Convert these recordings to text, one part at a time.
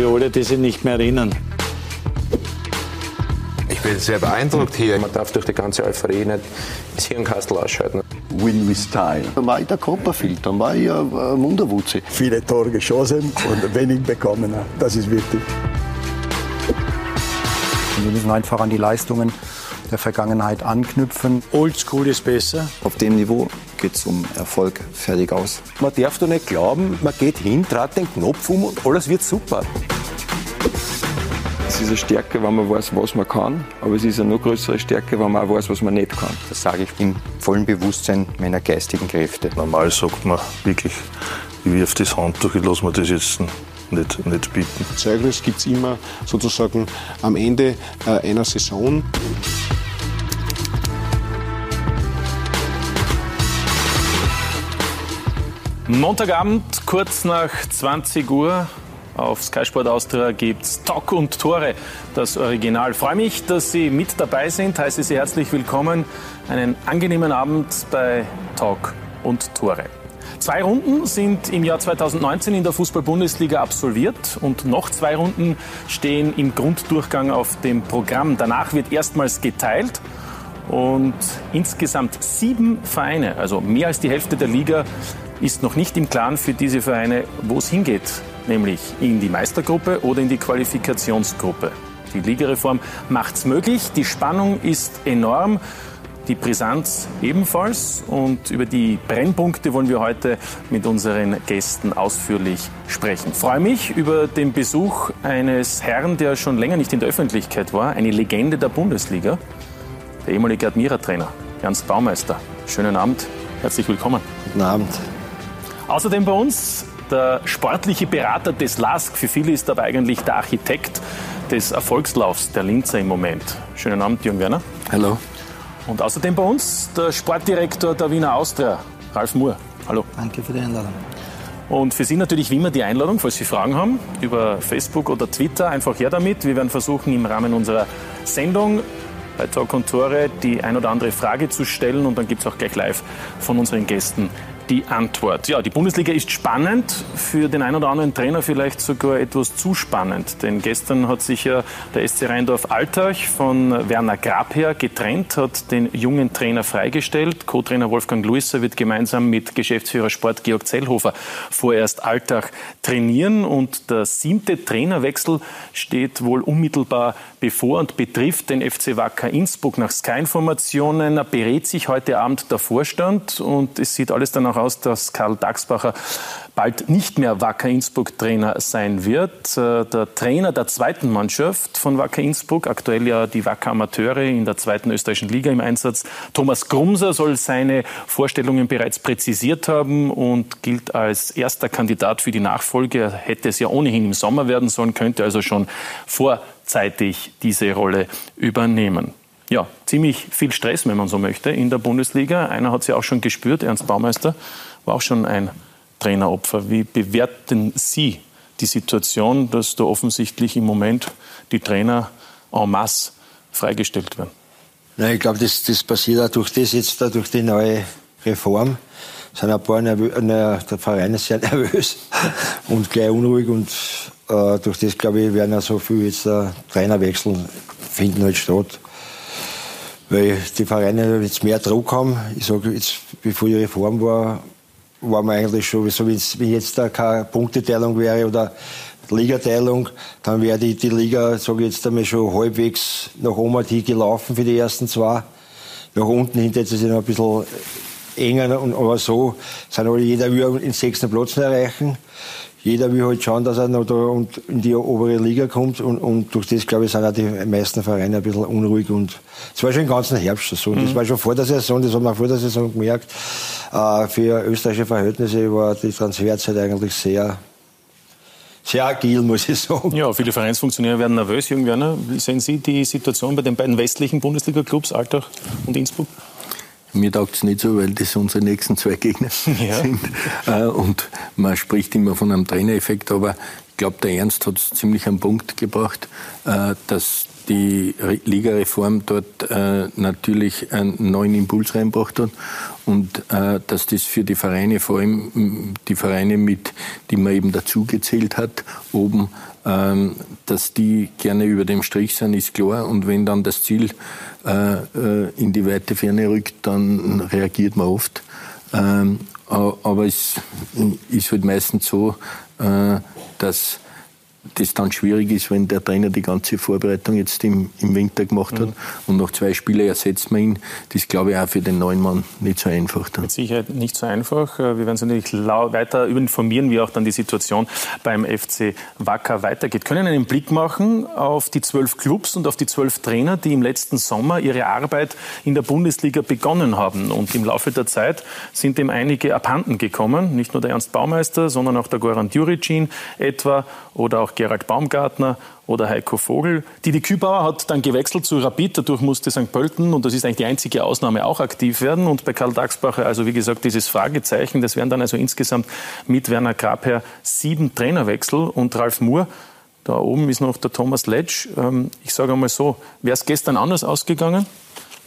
für alle, die sich nicht mehr erinnern. Ich bin sehr beeindruckt hier. Man darf durch die ganze Euphorie nicht das Hirnkastel ausschalten. Win with style. Dann war ich der Copperfield, dann war ich ein Wunderwutzi. Viele Tore geschossen und wenig bekommen. Das ist wichtig. Wir müssen einfach an die Leistungen der Vergangenheit anknüpfen. Oldschool ist besser. Auf dem Niveau geht es um Erfolg, fertig aus. Man darf doch nicht glauben, man geht hin, dreht den Knopf um und alles wird super. Es ist eine Stärke, wenn man weiß, was man kann, aber es ist eine noch größere Stärke, wenn man auch weiß, was man nicht kann. Das sage ich im vollen Bewusstsein meiner geistigen Kräfte. Normal sagt man wirklich, ich wirf das Handtuch, ich lasse mir das jetzt nicht, nicht bieten. Zeugnis gibt es immer sozusagen am Ende äh, einer Saison. Montagabend, kurz nach 20 Uhr, auf Sky Sport Austria gibt es Talk und Tore, das Original. Freue mich, dass Sie mit dabei sind. Heiße Sie herzlich willkommen. Einen angenehmen Abend bei Talk und Tore. Zwei Runden sind im Jahr 2019 in der Fußball-Bundesliga absolviert und noch zwei Runden stehen im Grunddurchgang auf dem Programm. Danach wird erstmals geteilt und insgesamt sieben Vereine, also mehr als die Hälfte der Liga, ist noch nicht im Klaren für diese Vereine, wo es hingeht, nämlich in die Meistergruppe oder in die Qualifikationsgruppe. Die Ligareform macht es möglich, die Spannung ist enorm, die Brisanz ebenfalls und über die Brennpunkte wollen wir heute mit unseren Gästen ausführlich sprechen. Ich freue mich über den Besuch eines Herrn, der schon länger nicht in der Öffentlichkeit war, eine Legende der Bundesliga, der ehemalige Admira-Trainer Ernst Baumeister. Schönen Abend, herzlich willkommen. Guten Abend. Außerdem bei uns der sportliche Berater des LASK. Für viele ist aber eigentlich der Architekt des Erfolgslaufs der Linzer im Moment. Schönen Abend, Jürgen Werner. Hallo. Und außerdem bei uns der Sportdirektor der Wiener Austria, Ralf Moore. Hallo. Danke für die Einladung. Und für Sie natürlich wie immer die Einladung, falls Sie Fragen haben, über Facebook oder Twitter, einfach her damit. Wir werden versuchen, im Rahmen unserer Sendung bei Talk und Tore die ein oder andere Frage zu stellen und dann gibt es auch gleich live von unseren Gästen die Antwort. Ja, die Bundesliga ist spannend, für den einen oder anderen Trainer vielleicht sogar etwas zu spannend. Denn gestern hat sich ja der SC Rheindorf-Altach von Werner Grabherr getrennt, hat den jungen Trainer freigestellt. Co-Trainer Wolfgang Luisser wird gemeinsam mit Geschäftsführer Sport Georg Zellhofer vorerst Altach trainieren. Und der siebte Trainerwechsel steht wohl unmittelbar bevor und betrifft den FC Wacker Innsbruck. Nach Sky-Informationen berät sich heute Abend der Vorstand und es sieht alles danach aus, dass Karl Daxbacher bald nicht mehr Wacker Innsbruck Trainer sein wird. Äh, der Trainer der zweiten Mannschaft von Wacker Innsbruck, aktuell ja die Wacker Amateure in der zweiten österreichischen Liga im Einsatz, Thomas Grumser soll seine Vorstellungen bereits präzisiert haben und gilt als erster Kandidat für die Nachfolge. Er hätte es ja ohnehin im Sommer werden sollen, könnte also schon vorzeitig diese Rolle übernehmen ja, ziemlich viel Stress, wenn man so möchte, in der Bundesliga. Einer hat sie auch schon gespürt, Ernst Baumeister war auch schon ein Traineropfer. Wie bewerten Sie die Situation, dass da offensichtlich im Moment die Trainer en masse freigestellt werden? Nein, ich glaube, das, das passiert auch durch das jetzt, durch die neue Reform. Sind ein paar nervös, der Verein ist sehr nervös und gleich unruhig und äh, durch das, glaube ich, werden auch so viel jetzt äh, Trainerwechsel finden halt statt weil die Vereine jetzt mehr Druck haben. Ich sage jetzt, bevor die Reform war, war man eigentlich schon, so wie jetzt da keine Punkteteilung wäre oder Ligateilung, dann wäre die, die Liga, sage ich jetzt einmal, schon halbwegs nach oben gelaufen für die ersten zwei. Nach unten hinter ist es noch ein bisschen enger, aber so sind alle jeder will den sechsten Platz erreichen jeder will halt schauen, dass er noch da und in die obere Liga kommt. Und, und durch das, glaube ich, sind auch die meisten Vereine ein bisschen unruhig. Und es war schon den ganzen Herbst so. Mhm. Das war schon vor der Saison, das haben wir vor der Saison gemerkt. Äh, für österreichische Verhältnisse war die Transferzeit eigentlich sehr sehr agil, muss ich sagen. Ja, viele Vereinsfunktionäre werden nervös. Jürgen Werner, wie sehen Sie die Situation bei den beiden westlichen Bundesliga-Clubs, Altach und Innsbruck? Mir taugt es nicht so, weil das unsere nächsten zwei Gegner ja. sind. Äh, und man spricht immer von einem Trainereffekt, aber ich glaube, der Ernst hat es ziemlich am Punkt gebracht, äh, dass die Ligareform dort äh, natürlich einen neuen Impuls reinbracht hat und äh, dass das für die Vereine, vor allem die Vereine, mit, die man eben dazugezählt hat, oben Ähm, dass die gerne über dem Strich sind, ist klar. Und wenn dann das Ziel äh, äh, in die weite Ferne rückt, dann reagiert man oft. Ähm, aber es ist halt meistens so, äh, dass das dann schwierig ist, wenn der Trainer die ganze Vorbereitung jetzt im, im Winter gemacht hat mhm. und noch zwei Spiele ersetzt man ihn. Das glaube ich auch für den neuen Mann nicht so einfach. Dann. Mit Sicherheit nicht so einfach. Äh, wir werden uns natürlich weiter informieren, wie auch dann die Situation beim FC Wacker weitergeht. Können einen Blick machen auf die zwölf Clubs und auf die zwölf Trainer, die im letzten Sommer ihre Arbeit in der Bundesliga begonnen haben. Und im Laufe der Zeit sind dem einige abhanden gekommen. Nicht nur der Ernst Baumeister, sondern auch der Goran Djuricin etwa oder auch Gerald Baumgartner oder Heiko Vogel. Didi Kübauer hat dann gewechselt zu Rapid, dadurch musste St. Pölten, und das ist eigentlich die einzige Ausnahme, auch aktiv werden. Und bei Karl Daxbacher, also wie gesagt, dieses Fragezeichen, das wären dann also insgesamt mit Werner Grabherr sieben Trainerwechsel und Ralf Moore. Da oben ist noch der Thomas Letsch. Ähm, ich sage einmal so, wäre es gestern anders ausgegangen?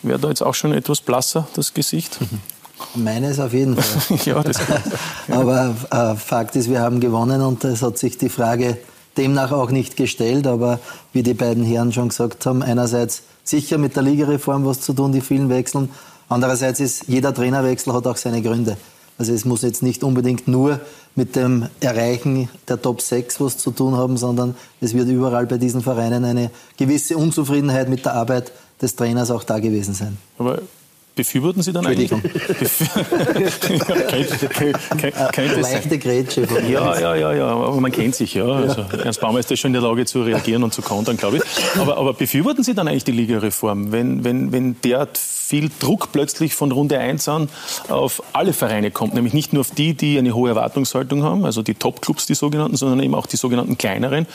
Wäre da jetzt auch schon etwas blasser, das Gesicht? Meines auf jeden Fall. ja, das Aber äh, Fakt ist, wir haben gewonnen und es hat sich die Frage demnach auch nicht gestellt. Aber wie die beiden Herren schon gesagt haben, einerseits sicher mit der Ligareform was zu tun, die vielen Wechseln. Andererseits ist jeder Trainerwechsel hat auch seine Gründe. Also es muss jetzt nicht unbedingt nur mit dem Erreichen der Top 6 was zu tun haben, sondern es wird überall bei diesen Vereinen eine gewisse Unzufriedenheit mit der Arbeit des Trainers auch da gewesen sein. Aber Befürworten Sie dann eigentlich? Leichte Grätsche. Ja, ja, ja, ja, aber man kennt sich ja. Also, Ernst Baumeister ist schon in der Lage zu reagieren und zu kontern, glaube ich. Aber, aber befürworten Sie dann eigentlich die Ligareform, wenn, wenn, wenn derart viel Druck plötzlich von Runde 1 an auf alle Vereine kommt, nämlich nicht nur auf die, die eine hohe Erwartungshaltung haben, also die Top-Clubs, die sogenannten, sondern eben auch die sogenannten kleineren,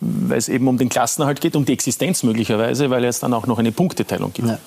weil es eben um den Klassenerhalt geht, um die Existenz möglicherweise, weil es dann auch noch eine Punkteteilung gibt. Ja.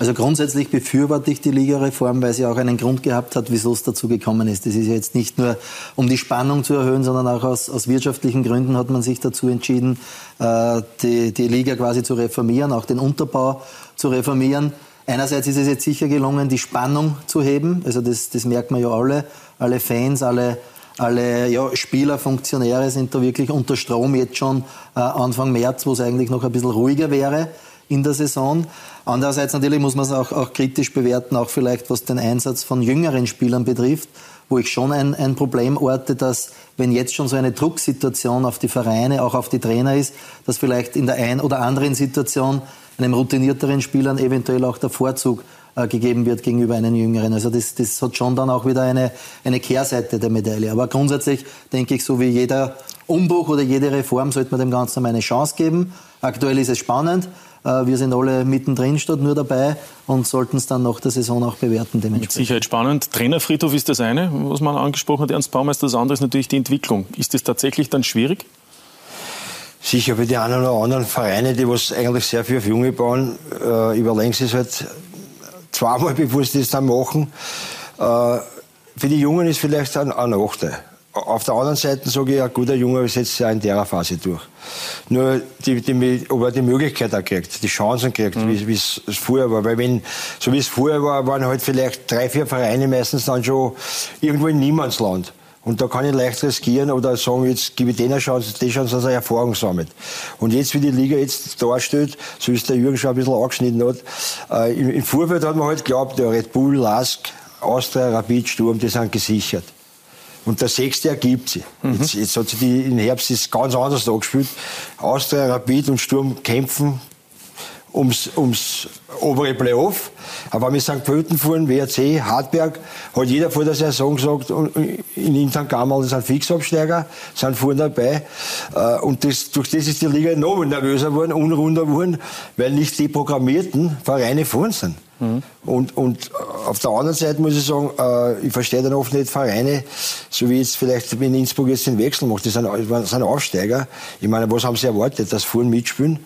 Also grundsätzlich befürworte ich die Ligareform, weil sie auch einen Grund gehabt hat, wieso es dazu gekommen ist. Das ist ja jetzt nicht nur, um die Spannung zu erhöhen, sondern auch aus, aus wirtschaftlichen Gründen hat man sich dazu entschieden, äh, die, die Liga quasi zu reformieren, auch den Unterbau zu reformieren. Einerseits ist es jetzt sicher gelungen, die Spannung zu heben. Also das, das merkt man ja alle. Alle Fans, alle, alle ja, Spieler, Funktionäre sind da wirklich unter Strom jetzt schon äh, Anfang März, wo es eigentlich noch ein bisschen ruhiger wäre in der Saison. Andererseits natürlich muss man es auch, auch kritisch bewerten, auch vielleicht was den Einsatz von jüngeren Spielern betrifft, wo ich schon ein, ein Problem orte, dass wenn jetzt schon so eine Drucksituation auf die Vereine, auch auf die Trainer ist, dass vielleicht in der einen oder anderen Situation einem routinierteren Spielern eventuell auch der Vorzug äh, gegeben wird gegenüber einem Jüngeren. Also das, das hat schon dann auch wieder eine, eine Kehrseite der Medaille. Aber grundsätzlich denke ich, so wie jeder Umbruch oder jede Reform sollte man dem Ganzen eine Chance geben. Aktuell ist es spannend. Äh, wir sind alle mittendrin statt nur dabei und sollten es dann nach der Saison auch bewerten. Mit Sicherheit spannend. Trainerfriedhof ist das eine, was man angesprochen hat, Ernst Baumeister. Das andere ist natürlich die Entwicklung. Ist das tatsächlich dann schwierig? Sicher für die einen oder anderen Vereine, die was eigentlich sehr viel auf Junge bauen, äh, überlegen sie es halt zweimal, bevor sie das dann machen. Äh, für die Jungen ist vielleicht ein, ein Nachteil. Auf der anderen Seite sage ich, ein guter Junge setzt sich auch in der Phase durch. Nur, die, die, ob er die Möglichkeit auch kriegt, die Chancen kriegt, mhm. wie es früher war. Weil wenn, so wie es früher war, waren halt vielleicht drei, vier Vereine meistens dann schon irgendwo in Niemandsland. Und da kann ich leicht riskieren oder sagen, jetzt gebe ich denen eine Chance, die Chance, dass er Erfahrung sammelt. Und jetzt, wie die Liga jetzt darstellt, so ist der Jürgen schon ein bisschen angeschnitten hat, äh, im, im Vorfeld hat man halt geglaubt, der Red Bull, Lask, Austria, Rapid, Sturm, die sind gesichert. Und der sechste ergibt sich. Mhm. Jetzt, jetzt, hat sich die im Herbst ist ganz anders angespielt. Austria, Rapid und Sturm kämpfen ums, ums obere Playoff. Aber wir St. Pölten fuhren, WRC, Hartberg, hat jeder vor der Saison gesagt, in Intern Gammal sind Fixabsteiger, sind vorne dabei. Äh, und das, durch das ist die Liga noch nervöser geworden, unrunder geworden, weil nicht die programmierten Vereine vorne sind. Mhm. Und, und auf der anderen Seite muss ich sagen, äh, ich verstehe dann oft nicht Vereine, so wie jetzt vielleicht, wenn Innsbruck jetzt den Wechsel macht, das sind, sind Aufsteiger. Ich meine, was haben sie erwartet, dass Fuhren mitspielen?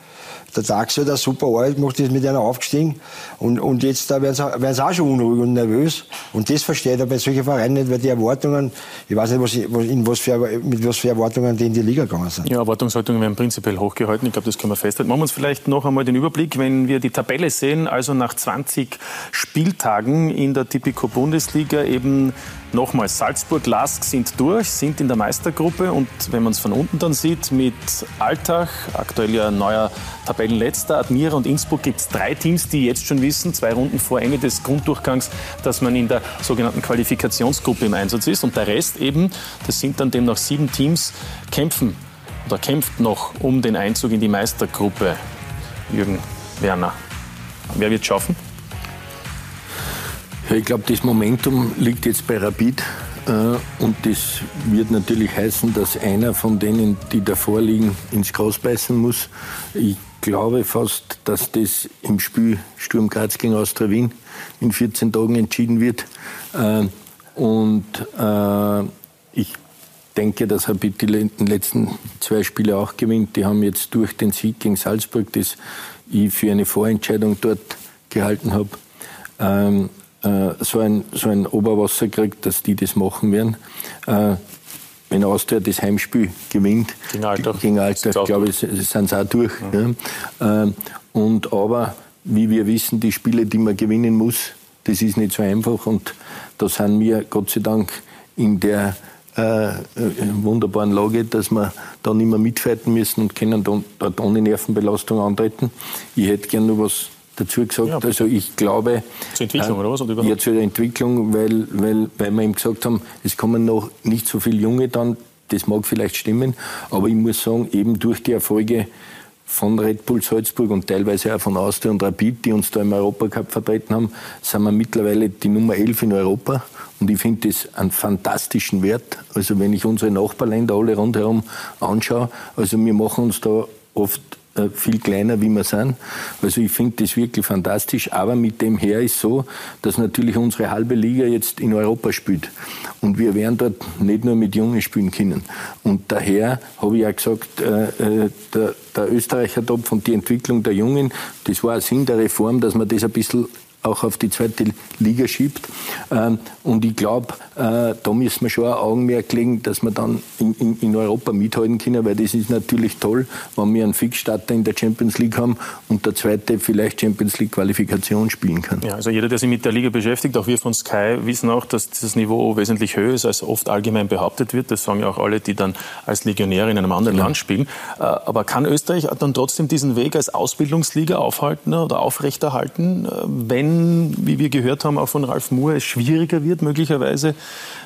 Der Taxi hat eine super Arbeit gemacht, ist mit einer aufgestiegen. Und, und jetzt da werden sie auch schon unruhig und nervös. Und das verstehe ich bei solchen Vereinen nicht, weil die Erwartungen, ich weiß nicht, was, in was für, mit was für Erwartungen die in die Liga gegangen sind. Ja, Erwartungshaltungen werden prinzipiell hochgehalten. Ich glaube, das können wir festhalten. Machen wir uns vielleicht noch einmal den Überblick, wenn wir die Tabelle sehen, also nach 20 Spieltagen in der Tipico Bundesliga eben nochmal Salzburg, Lask sind durch, sind in der Meistergruppe und wenn man es von unten dann sieht, mit Altach, aktuell ja neuer Tabellenletzter, Admira und Innsbruck gibt es drei Teams, die jetzt schon wissen, zwei Runden vor Ende des Grunddurchgangs, dass man in der sogenannten Qualifikationsgruppe im Einsatz ist und der Rest eben, das sind dann demnach sieben Teams, kämpfen oder kämpft noch um den Einzug in die Meistergruppe. Jürgen Werner. Wer wird es schaffen? Ich glaube, das Momentum liegt jetzt bei Rapid. Äh, und das wird natürlich heißen, dass einer von denen, die davor liegen, ins Gras beißen muss. Ich glaube fast, dass das im Spiel Sturm Graz gegen Austria Wien in 14 Tagen entschieden wird. Äh, und äh, ich denke, dass Rapid die letzten zwei Spiele auch gewinnt. Die haben jetzt durch den Sieg gegen Salzburg, das ich für eine Vorentscheidung dort gehalten habe, ähm, äh, so, ein, so ein Oberwasser kriegt, dass die das machen werden. Äh, wenn Austria das Heimspiel gewinnt, gegen Alter glaube ich, sind sie auch durch. Ja. Ja. Äh, und aber, wie wir wissen, die Spiele, die man gewinnen muss, das ist nicht so einfach. Und da sind wir Gott sei Dank in der äh, wunderbaren Lage, dass wir da nicht mehr mitfighten müssen und können dort ohne Nervenbelastung antreten. Ich hätte gerne noch was dazu gesagt. Ja. Also ich glaube. Zur Entwicklung, äh, oder was? Oder ja, zur Entwicklung, weil, weil, weil wir ihm gesagt haben, es kommen noch nicht so viele Junge dann. Das mag vielleicht stimmen, aber ich muss sagen, eben durch die Erfolge von Red Bull Salzburg und teilweise auch von Austria und Rapid, die uns da im Europacup vertreten haben, sind wir mittlerweile die Nummer 11 in Europa. Und ich finde das einen fantastischen Wert. Also wenn ich unsere Nachbarländer alle rundherum anschaue, also wir machen uns da oft äh, viel kleiner, wie wir sind. Also ich finde das wirklich fantastisch. Aber mit dem her ist so, dass natürlich unsere halbe Liga jetzt in Europa spielt. Und wir werden dort nicht nur mit Jungen spielen können. Und daher habe ich ja gesagt, äh, äh, der, der Österreicher Topf und die Entwicklung der Jungen, das war Sinn der Reform, dass man das ein bisschen auch auf die zweite Liga schiebt. Ähm, und ich glaube, äh, da müssen wir schon ein Augenmerk legen, dass wir dann in, in, Europa mithalten können, weil das ist natürlich toll, wenn wir einen Fixstarter in der Champions League haben und der zweite vielleicht Champions League Qualifikation spielen kann. Ja, also jeder, der sich mit der Liga beschäftigt, auch wir von Sky, wissen auch, dass dieses Niveau wesentlich höher ist, als oft allgemein behauptet wird. Das sagen ja auch alle, die dann als Legionäre in einem anderen ja. Land spielen. Äh, aber kann Österreich dann trotzdem diesen Weg als Ausbildungsliga aufhalten oder aufrechterhalten, äh, wenn wie wir gehört haben, auch von Ralf Moore, es schwieriger wird, möglicherweise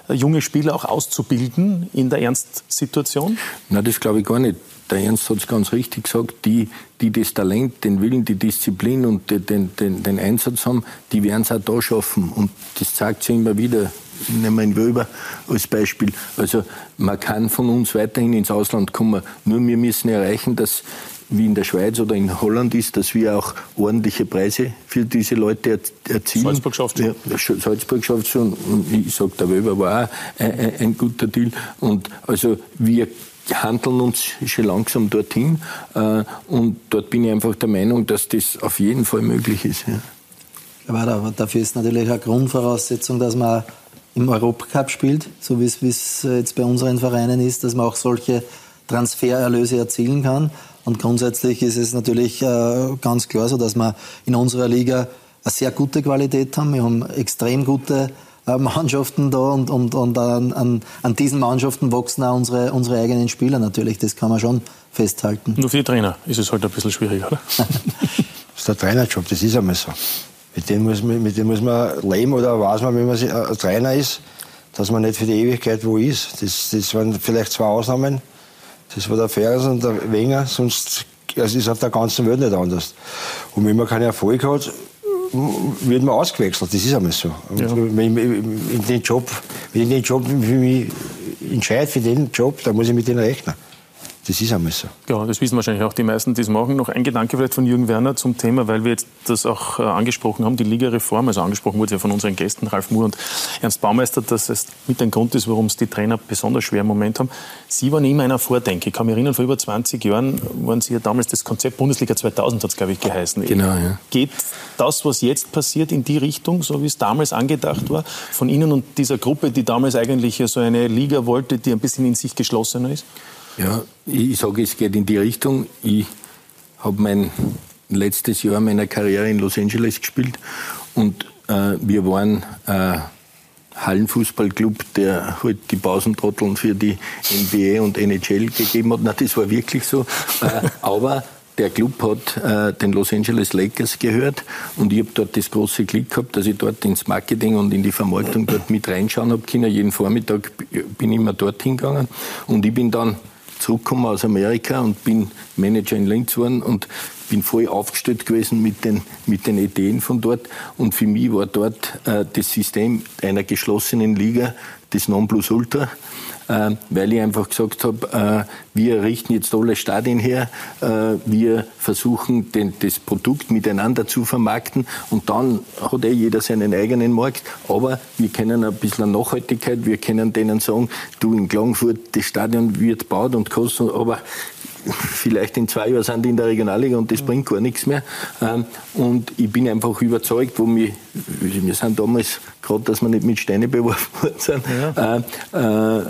äh, junge Spieler auch auszubilden in der Ernstsituation? Na, das glaube ich gar nicht. Der Ernst hat es ganz richtig gesagt, die, die das Talent, den Willen, die Disziplin und den, den, den Einsatz haben, die werden es auch da schaffen. Und das zeigt sich immer wieder. Nehmen wir ihn Wöber als Beispiel. Also man kann von uns weiterhin ins Ausland kommen. Nur wir müssen erreichen, dass wie in der Schweiz oder in Holland ist, dass wir auch ordentliche Preise für diese Leute erzielen. Salzburg schafft schon. Ja, Salzburg schafft schon. Ich sage, der Weber war auch ein, ein, ein, guter Deal. Und also wir handeln uns schon langsam dorthin. Äh, und dort bin ich einfach der Meinung, dass das auf jeden Fall möglich ist. Ja. Aber dafür ist natürlich eine Grundvoraussetzung, dass man im Europacup spielt, so wie es jetzt bei unseren Vereinen ist, dass man auch solche Transfererlöse erzielen kann. Und grundsätzlich ist es natürlich äh, ganz klar so, dass wir in unserer Liga eine sehr gute Qualität haben. Wir haben extrem gute äh, Mannschaften da und, und, und an, an, an, diesen Mannschaften wachsen auch unsere, unsere eigenen Spieler natürlich. Das kann man schon festhalten. Nur für die Trainer ist es halt ein bisschen schwierig, oder? das ist der Trainerjob, das ist einmal so. Mit dem muss man, mit dem muss man leben oder weiß man, wenn man ein Trainer ist, dass man nicht für die Ewigkeit wo ist. Das, das waren vielleicht zwei Ausnahmen. Das war der Ferris und der Wenger, sonst es ist auf der ganzen Welt nicht anders. Und wenn man keinen Erfolg hat, wird man ausgewechselt. Das ist einmal so. Ja. Wenn ich in den Job, wenn ich den Job für mich entscheide für den Job, dann muss ich mit denen rechnen. Das ist einmal so. Ja, das wissen wahrscheinlich auch die meisten, die es machen. Noch ein Gedanke vielleicht von Jürgen Werner zum Thema, weil wir jetzt das auch äh, angesprochen haben, die Ligareform. Also angesprochen wurde ja von unseren Gästen Ralf Muhr und Ernst Baumeister, dass es mit ein Grund ist, warum es die Trainer besonders schwer im Moment haben. Sie waren immer einer Vordenke. Ich kann mich erinnern, vor über 20 Jahren waren Sie ja damals das Konzept Bundesliga 2000, hat es, glaube ich, geheißen. Genau, ja. Geht das, was jetzt passiert, in die Richtung, so wie es damals angedacht war, von Ihnen und dieser Gruppe, die damals eigentlich so eine Liga wollte, die ein bisschen in sich geschlossener ist? Ja, ich sage, es geht in die Richtung. Ich habe mein letztes Jahr meiner Karriere in Los Angeles gespielt Und äh, wir waren äh, Hallenfußballclub, der halt die Pausentrotteln für die NBA und NHL gegeben hat. Na, das war wirklich so. Äh, aber der Club hat äh, den Los Angeles Lakers gehört und ich habe dort das große Glück gehabt, dass ich dort ins Marketing und in die Vermarktung dort mit reinschauen habe. Jeden Vormittag bin ich immer dorthin gegangen und ich bin dann zurückgekommen aus Amerika und bin Manager in Linz geworden und bin voll aufgestellt gewesen mit den, mit den Ideen von dort. Und für mich war dort äh, das System einer geschlossenen Liga das Nonplusultra äh, weil ich einfach gesagt habe, äh, wir richten jetzt alle Stadien her, äh, wir versuchen den, das Produkt miteinander zu vermarkten und dann hat eh jeder seinen eigenen Markt, aber wir kennen ein bisschen Nachhaltigkeit, wir können denen sagen, du in Klagenfurt, das Stadion wird gebaut und kostet, aber vielleicht in zwei Jahren sind die in der Regionalliga und das bringt gar nichts mehr. Ähm, und ich bin einfach überzeugt, wo wir, wir sind damals gerade, dass wir nicht mit Steine beworfen worden sind, ja. äh, äh,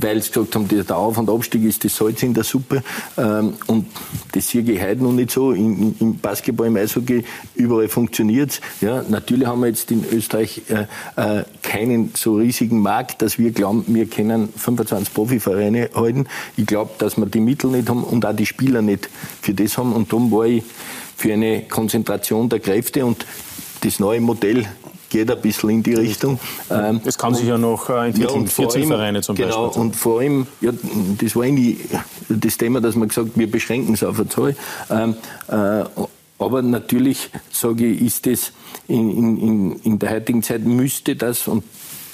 weil sie gesagt haben, der Auf- und Abstieg ist das Salz in der Suppe. Ähm, und das sehe ich heute noch nicht so. Im, Basketball, im Eishockey, überall funktioniert es. Ja, natürlich haben wir jetzt in Österreich äh, keinen so riesigen Markt, dass wir glauben, wir können 25 Profivereine halten. Ich glaube, dass wir die Mittel nicht haben und auch die Spieler nicht für das haben. Und darum war ich für eine Konzentration der Kräfte und das neue Modell geht ein bisschen in die Richtung. Ähm, es kann sich ja noch äh, entwickeln, ja, 14 Vereine zum genau, Beispiel. und vor allem, ja, das war eigentlich das Thema, dass man gesagt wir beschränken es auf eine Zahl. Ähm, äh, aber natürlich, sage ich, ist das in, in, in der heutigen Zeit, müsste das, und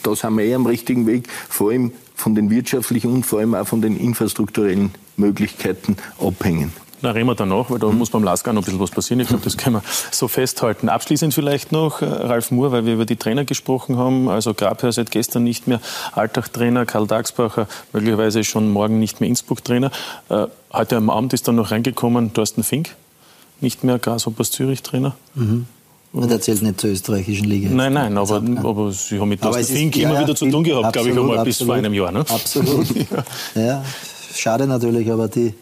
da sind wir eh am richtigen Weg, vor allem von den wirtschaftlichen und vor allem auch von den infrastrukturellen Möglichkeiten abhängen. Da reden wir danach, weil da muss beim Lasker noch ein bisschen was passieren. Ich glaube, das können wir so festhalten. Abschließend vielleicht noch, äh, Ralf Moore, weil wir über die Trainer gesprochen haben. Also Grabherr seit gestern nicht mehr Alltag-Trainer, Karl Dagsbacher möglicherweise schon morgen nicht mehr Innsbruck-Trainer. Äh, heute am Abend ist dann noch reingekommen Thorsten Fink, nicht mehr Grasshoppers Zürich-Trainer. Mhm. Und er zählt nicht zur österreichischen Liga. Nein, nein, aber, aber Sie haben mit Thorsten Fink immer ja, wieder zu tun gehabt, glaube ich, einmal bis vor einem Jahr. Ne? Absolut. ja. ja, schade natürlich, aber die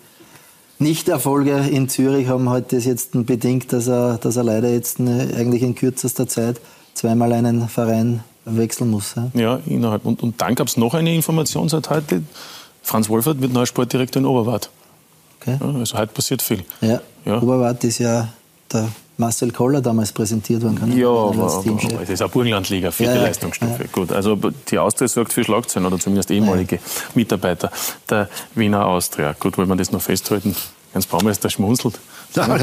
Nichterfolge in Zürich haben halt das jetzt bedingt, dass er, dass er leider jetzt eigentlich in kürzester Zeit zweimal einen Verein wechseln muss. Ja, ja innerhalb. Und, und dann gab es noch eine Information seit heute. Franz Wolfert wird neuer Sportdirektor in Oberwart. Okay. Ja, also heute passiert viel. Ja, ja. Oberwart ist ja der Marcel Koller damals präsentiert worden. Kann ja, aber, aber es ist eine Burgenlandliga, vierte ja, Leistungsstufe. Ja. Gut, also die Austria sorgt für Schlagzeilen oder zumindest ehemalige Mitarbeiter der Wiener Austria. Gut, wollen wir das noch festhalten? Ernst Baumeister schmunzelt. Ja.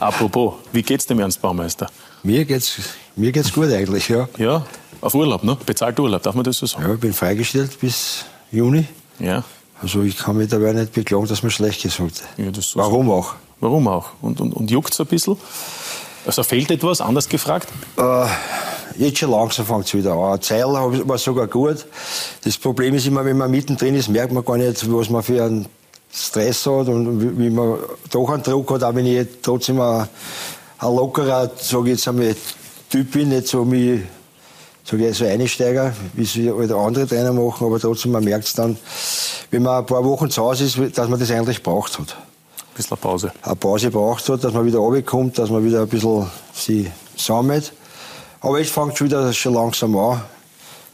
Apropos, wie geht's dem Ernst Baumeister? Mir geht's, mir geht's gut eigentlich, ja. Ja, auf Urlaub, ne? Bezahlt Urlaub, darf man das so sagen? Ja, ich bin freigestellt bis Juni. Ja. Also ich kann mich dabei nicht beklagen, dass mir schlecht gesagt ja, so Warum auch? Warum auch? Und, und, und juckt es ein bisschen? Also fehlt etwas, anders gefragt? Äh, jetzt schon langsam fängt es wieder an. Zeil war sogar gut. Das Problem ist immer, wenn man mittendrin ist, merkt man gar nicht, was man für einen Stress hat und wie man doch einen Druck hat, auch wenn ich trotzdem ein, ein lockerer, sage jetzt einmal, Typ bin, nicht so wie sage ich, so Einsteiger, wie es halt andere Trainer machen, aber trotzdem, man merkt es dann, wenn man ein paar Wochen zu Hause ist, dass man das eigentlich braucht hat. Ein bisschen Pause. Eine Pause braucht hat, dass man wieder runterkommt, dass man wieder ein bisschen sich sammelt. Aber jetzt fängt schon wieder schon langsam an.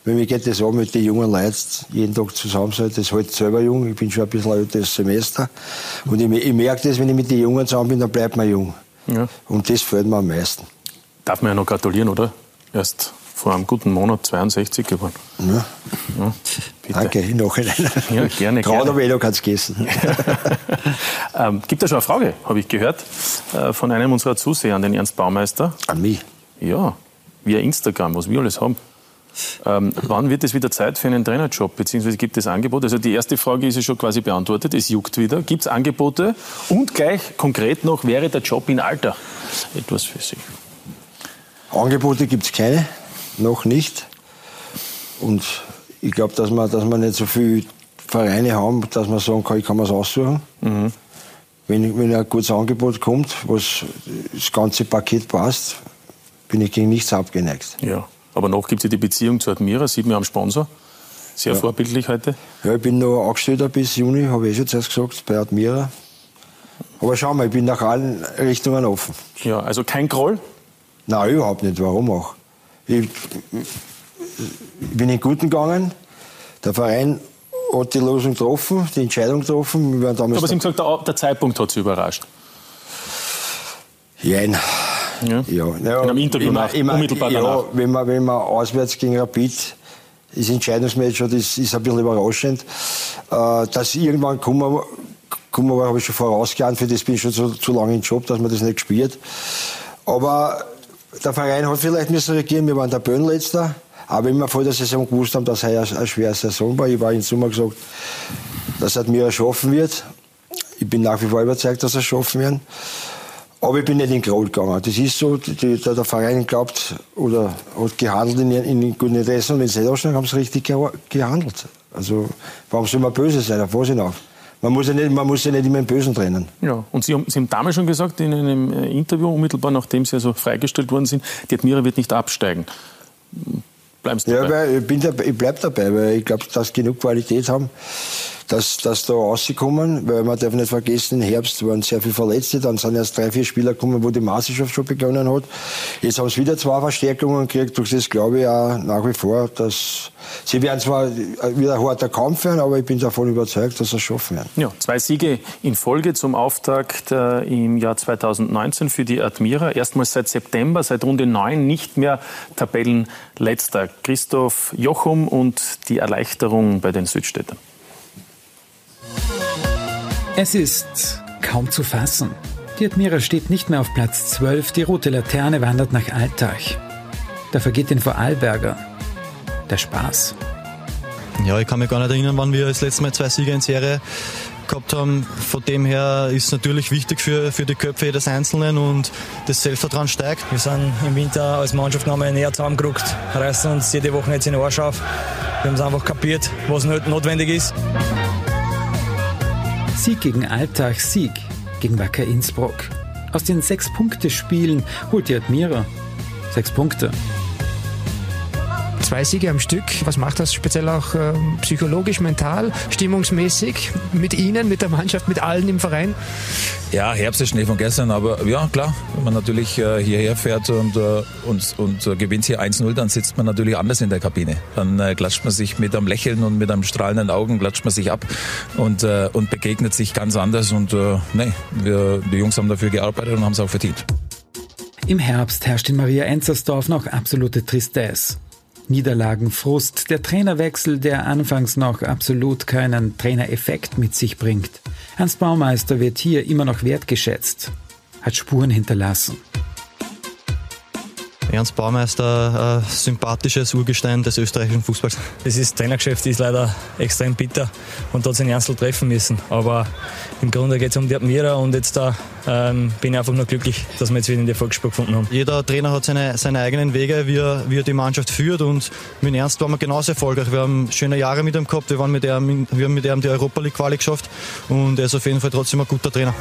Wenn mir geht das an mit den jungen Leuten, jeden Tag zusammen sein, das ist halt selber jung, ich bin schon ein bisschen älteres Semester. Und ich, ich merke das, wenn ich mit den Jungen zusammen bin, dann bleibt man jung. Ja. Und das fällt mir am meisten. Darf man ja noch gratulieren, oder? Erst vor einem guten Monat 62 geworden. Ja. ja Danke, im Nachhinein. Ja, gerne, eh noch ganz gegessen. ähm, gibt es schon eine Frage, habe ich gehört, äh, von einem unserer Zuseher an den Ernst Baumeister. An mich? Ja, via Instagram, was wir alles haben. Ähm, wann wird es wieder Zeit für einen Trainerjob? Beziehungsweise gibt es Angebote? Also die erste Frage ist ja schon quasi beantwortet. Es juckt wieder. Gibt es Angebote? Und gleich konkret noch, wäre der Job in Alter etwas für Sie? Angebote gibt es keine noch nicht. Und ich glaube, dass wir, dass wir nicht so viele Vereine haben, dass man sagen kann, ich kann mir es aussuchen. Mhm. Wenn, wenn ein gutes Angebot kommt, was das ganze Paket passt, bin ich gegen nichts abgeneigt. Ja, aber noch gibt es ja die Beziehung zu Admira, sieht man am Sponsor. Sehr ja. vorbildlich heute. Ja, ich bin noch angestellt bis Juni, habe ich eh schon zuerst gesagt, bei Admira. Aber schauen wir, ich bin nach allen Richtungen offen. Ja, also kein Groll? Nein, überhaupt nicht. Warum auch? Ich, bin in Guten gegangen. Der Verein hat die Lösung getroffen, die Entscheidung getroffen. Wir waren damals Aber Sie haben gesagt, der, der Zeitpunkt hat Sie überrascht. Jein. Ja. Ja, ja. In einem Interview Ich nach, ich mein, unmittelbar ja, danach. Wenn man, wenn man auswärts gegen Rapid das Entscheidungsmatch hat, ist, ist ein bisschen überraschend. Äh, dass irgendwann kommen, kommen wir, habe ich schon vorausgeahnt, für das bin ich schon zu, zu lange im Job, dass man das nicht gespielt. Aber der Verein hat vielleicht müssen reagieren, wir waren der Böhnletzter. Aber wir vor der Saison gewusst haben, dass heuer eine schwere Saison war, ich war im Sommer gesagt, dass er mir schaffen wird. Ich bin nach wie vor überzeugt, dass er schaffen werden. Aber ich bin nicht in Groll gegangen. Das ist so, die, der, der Verein glaubt oder hat gehandelt in, in, in guten Interessen und wenn sie nicht haben sie richtig geha- gehandelt. Also warum soll man böse sein? Auf was hinauf? Man muss ja nicht, man muss ja nicht immer im Bösen trennen. Ja, und Sie haben, Sie haben damals schon gesagt, in einem äh, Interview, unmittelbar nachdem Sie also freigestellt worden sind, die Admira wird nicht absteigen. Bleiben Sie Ja, dabei. weil ich, bin dabei, ich bleib dabei, weil ich glaube, dass sie genug Qualität haben, dass, dass da rauskommen, weil man darf nicht vergessen, im Herbst waren sehr viele Verletzte, dann sind erst drei, vier Spieler gekommen, wo die Meisterschaft schon begonnen hat. Jetzt haben sie wieder zwei Verstärkungen gekriegt, durch das glaube ich auch nach wie vor, dass sie werden zwar wieder ein harter Kampf werden, aber ich bin davon überzeugt, dass sie es schaffen werden. Ja, zwei Siege in Folge zum Auftakt äh, im Jahr 2019 für die Admira. Erstmals seit September, seit Runde 9 nicht mehr Tabellenletzter. Christoph Jochum und die Erleichterung bei den Südstädtern. Es ist kaum zu fassen. Die Admira steht nicht mehr auf Platz 12, die rote Laterne wandert nach Altach. Da vergeht den Vorarlberger der Spaß. Ja, ich kann mich gar nicht erinnern, wann wir das letzte Mal zwei Siege in Serie gehabt haben. Von dem her ist es natürlich wichtig für, für die Köpfe jedes Einzelnen und das Selbstvertrauen steigt. Wir sind im Winter als Mannschaft nochmal näher zusammengerückt, reißen uns jede Woche jetzt in den Arsch auf. Wir haben es einfach kapiert, was not- notwendig ist. Sieg gegen Altach, Sieg gegen Wacker Innsbruck. Aus den Sechs-Punkte-Spielen holt die Admira sechs Punkte. Zwei Siege am Stück. Was macht das speziell auch ähm, psychologisch, mental, stimmungsmäßig mit Ihnen, mit der Mannschaft, mit allen im Verein? Ja, Herbst ist Schnee von gestern, aber ja, klar, wenn man natürlich äh, hierher fährt und, äh, und, und äh, gewinnt hier 1-0, dann sitzt man natürlich anders in der Kabine. Dann äh, klatscht man sich mit einem Lächeln und mit einem strahlenden Augen, klatscht man sich ab und, äh, und begegnet sich ganz anders. Und äh, nee, wir, die Jungs haben dafür gearbeitet und haben es auch verdient. Im Herbst herrscht in Maria Enzersdorf noch absolute Tristesse. Niederlagen, Frust, der Trainerwechsel, der anfangs noch absolut keinen Trainereffekt mit sich bringt. Ernst Baumeister wird hier immer noch wertgeschätzt, hat Spuren hinterlassen. Ernst Baumeister, äh, sympathisches Urgestein des österreichischen Fußballs. Das ist, Trainergeschäft ist leider extrem bitter und da hat sich ein Ernstl treffen müssen. Aber im Grunde geht es um die Admira und jetzt da ähm, bin ich einfach nur glücklich, dass wir jetzt wieder in die Erfolgsspur gefunden haben. Jeder Trainer hat seine, seine eigenen Wege, wie er, wie er die Mannschaft führt und mit Ernst waren wir genauso erfolgreich. Wir haben schöne Jahre mit ihm gehabt, wir, waren mit ihm, wir haben mit ihm die Europa League Quali geschafft und er ist auf jeden Fall trotzdem ein guter Trainer.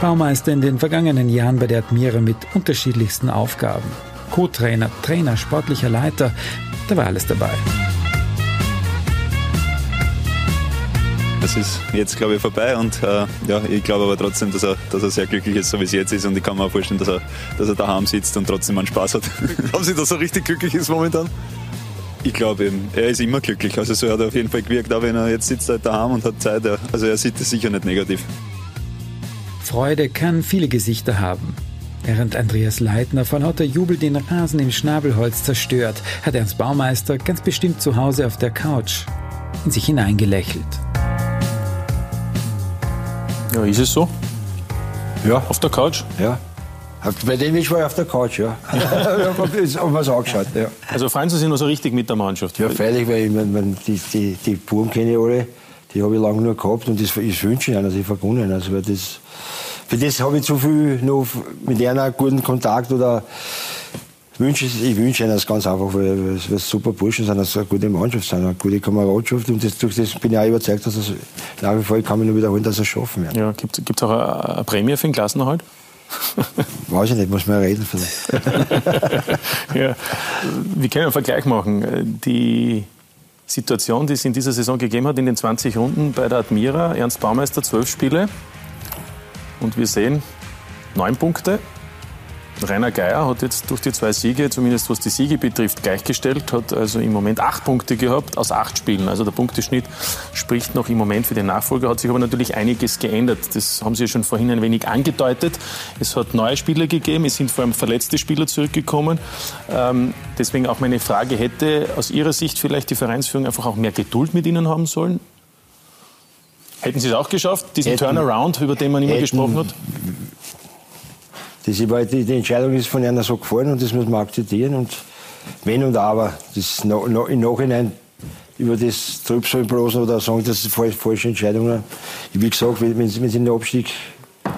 Baumeister in den vergangenen Jahren bei der Admira mit unterschiedlichsten Aufgaben. Co-Trainer, Trainer, sportlicher Leiter, da war alles dabei. Das ist jetzt, glaube ich, vorbei und äh, ja, ich glaube aber trotzdem, dass er, dass er sehr glücklich ist, so wie es jetzt ist und ich kann mir auch vorstellen, dass er, dass er daheim sitzt und trotzdem einen Spaß hat. Haben Sie, dass er richtig glücklich ist momentan? Ich glaube eben, er ist immer glücklich, also so hat er auf jeden Fall gewirkt, auch wenn er jetzt sitzt halt daheim und hat Zeit, also er sieht es sicher nicht negativ. Freude kann viele Gesichter haben. Während Andreas Leitner vor lauter Jubel den Rasen im Schnabelholz zerstört, hat Ernst Baumeister ganz bestimmt zu Hause auf der Couch in sich hineingelächelt. Ja, ist es so? Ja. Auf der Couch? Ja. Bei dem ich war auf der Couch, ja. haben wir es angeschaut, ja. Also freuen Sie sich noch so richtig mit der Mannschaft? Ja, freilich, weil ich mein, die, die, die Buben kenne ich alle, die habe ich lange nur gehabt und das, ich wünsche ihnen, dass ich vergunnen. Also weil das, für das habe ich zu viel noch mit einer guten Kontakt oder wünsche, ich wünsche ihnen das ganz einfach, weil, es super Burschen sind, dass sie eine gute Mannschaft sind, eine gute Kameradschaft und das, durch das bin ich auch überzeugt, dass es nach wie vor, ich kann mich nur wiederholen, dass es schaffen werden. Ja, gibt es auch eine, eine Prämie für den Klassenerhalt? Weiß ich nicht, muss man reden vielleicht. ja. Wir können einen Vergleich machen. Die Situation, die es in dieser Saison gegeben hat, in den 20 Runden bei der Admira, Ernst Baumeister, zwölf Spiele. Und wir sehen neun Punkte. Rainer Geier hat jetzt durch die zwei Siege, zumindest was die Siege betrifft, gleichgestellt, hat also im Moment acht Punkte gehabt aus acht Spielen. Also der Punkteschnitt spricht noch im Moment für den Nachfolger, hat sich aber natürlich einiges geändert. Das haben Sie ja schon vorhin ein wenig angedeutet. Es hat neue Spieler gegeben, es sind vor allem verletzte Spieler zurückgekommen. Ähm, deswegen auch meine Frage, hätte aus Ihrer Sicht vielleicht die Vereinsführung einfach auch mehr Geduld mit Ihnen haben sollen? Hätten Sie es auch geschafft, diesen hätten, Turnaround, über den man immer hätten, gesprochen hat? Das die, die, Entscheidung ist von einer so gefallen und das muss man akzeptieren. Und wenn und aber, das no, no, im Nachhinein über das Trübsal bloßen oder sagen, das ist eine falsche Entscheidung. Wie gesagt, wenn, wenn sie den Abstieg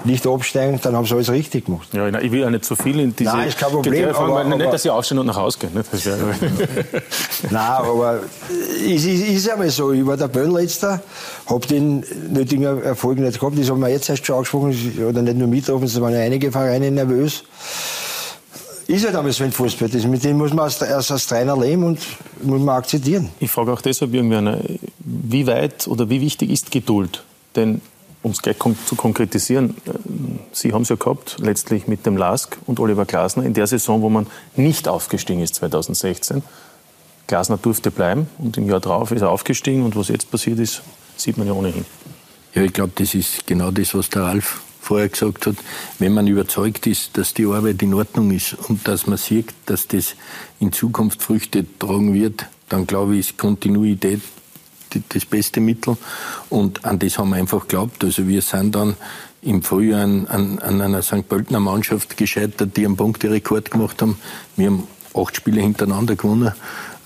nicht absteigen, dann haben sie alles richtig gemacht. Ja, ich will ja nicht zu so viel in diese Nein, ist kein Problem. Aber, aber, nicht, dass sie aufstehen und nach Hause gehen. Nicht? Das Nein, aber es ist, ist einmal so. Ich war der Böllletzter, habe den nötigen Erfolg nicht gehabt. Das haben wir jetzt erst schon angesprochen, oder nicht nur mitgetroffen, es waren ja einige Vereine nervös. Ist halt einmal so ein Fußball. Das, mit dem muss man als, als Trainer leben und muss man akzeptieren. Ich frage auch deshalb, Jürgen Werner, wie weit oder wie wichtig ist Geduld? Denn um es gleich zu konkretisieren, äh, Sie haben es ja gehabt, letztlich mit dem Lask und Oliver Glasner in der Saison, wo man nicht aufgestiegen ist, 2016. Glasner durfte bleiben und im Jahr darauf ist er aufgestiegen und was jetzt passiert ist, sieht man ja ohnehin. Ja, ich glaube, das ist genau das, was der Ralf vorher gesagt hat. Wenn man überzeugt ist, dass die Arbeit in Ordnung ist und dass man sieht, dass das in Zukunft Früchte tragen wird, dann glaube ich, ist Kontinuität das beste Mittel. Und an das haben wir einfach geglaubt. Also wir sind dann im Frühjahr an, an, an einer St. Pöltener Mannschaft gescheitert, die einen Punkterekord gemacht haben. Wir haben acht Spiele hintereinander gewonnen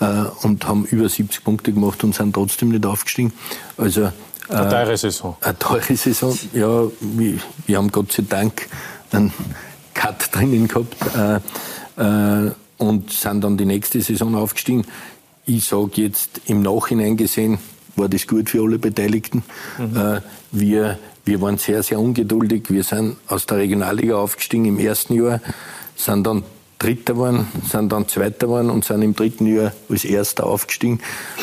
äh, und haben über 70 Punkte gemacht und sind trotzdem nicht aufgestiegen. Also äh, eine teure Saison. Eine teure Saison, ja. Wir, wir haben Gott sei Dank einen Cut drinnen gehabt äh, äh, und sind dann die nächste Saison aufgestiegen. Ich sage jetzt im Nachhinein gesehen, war das gut für alle Beteiligten. Mhm. Äh, wir, wir waren sehr, sehr ungeduldig. Wir sind aus der Regionalliga aufgestiegen im ersten Jahr, sind dann Dritter geworden, sind dann Zweiter geworden und sind im dritten Jahr als Erster aufgestiegen,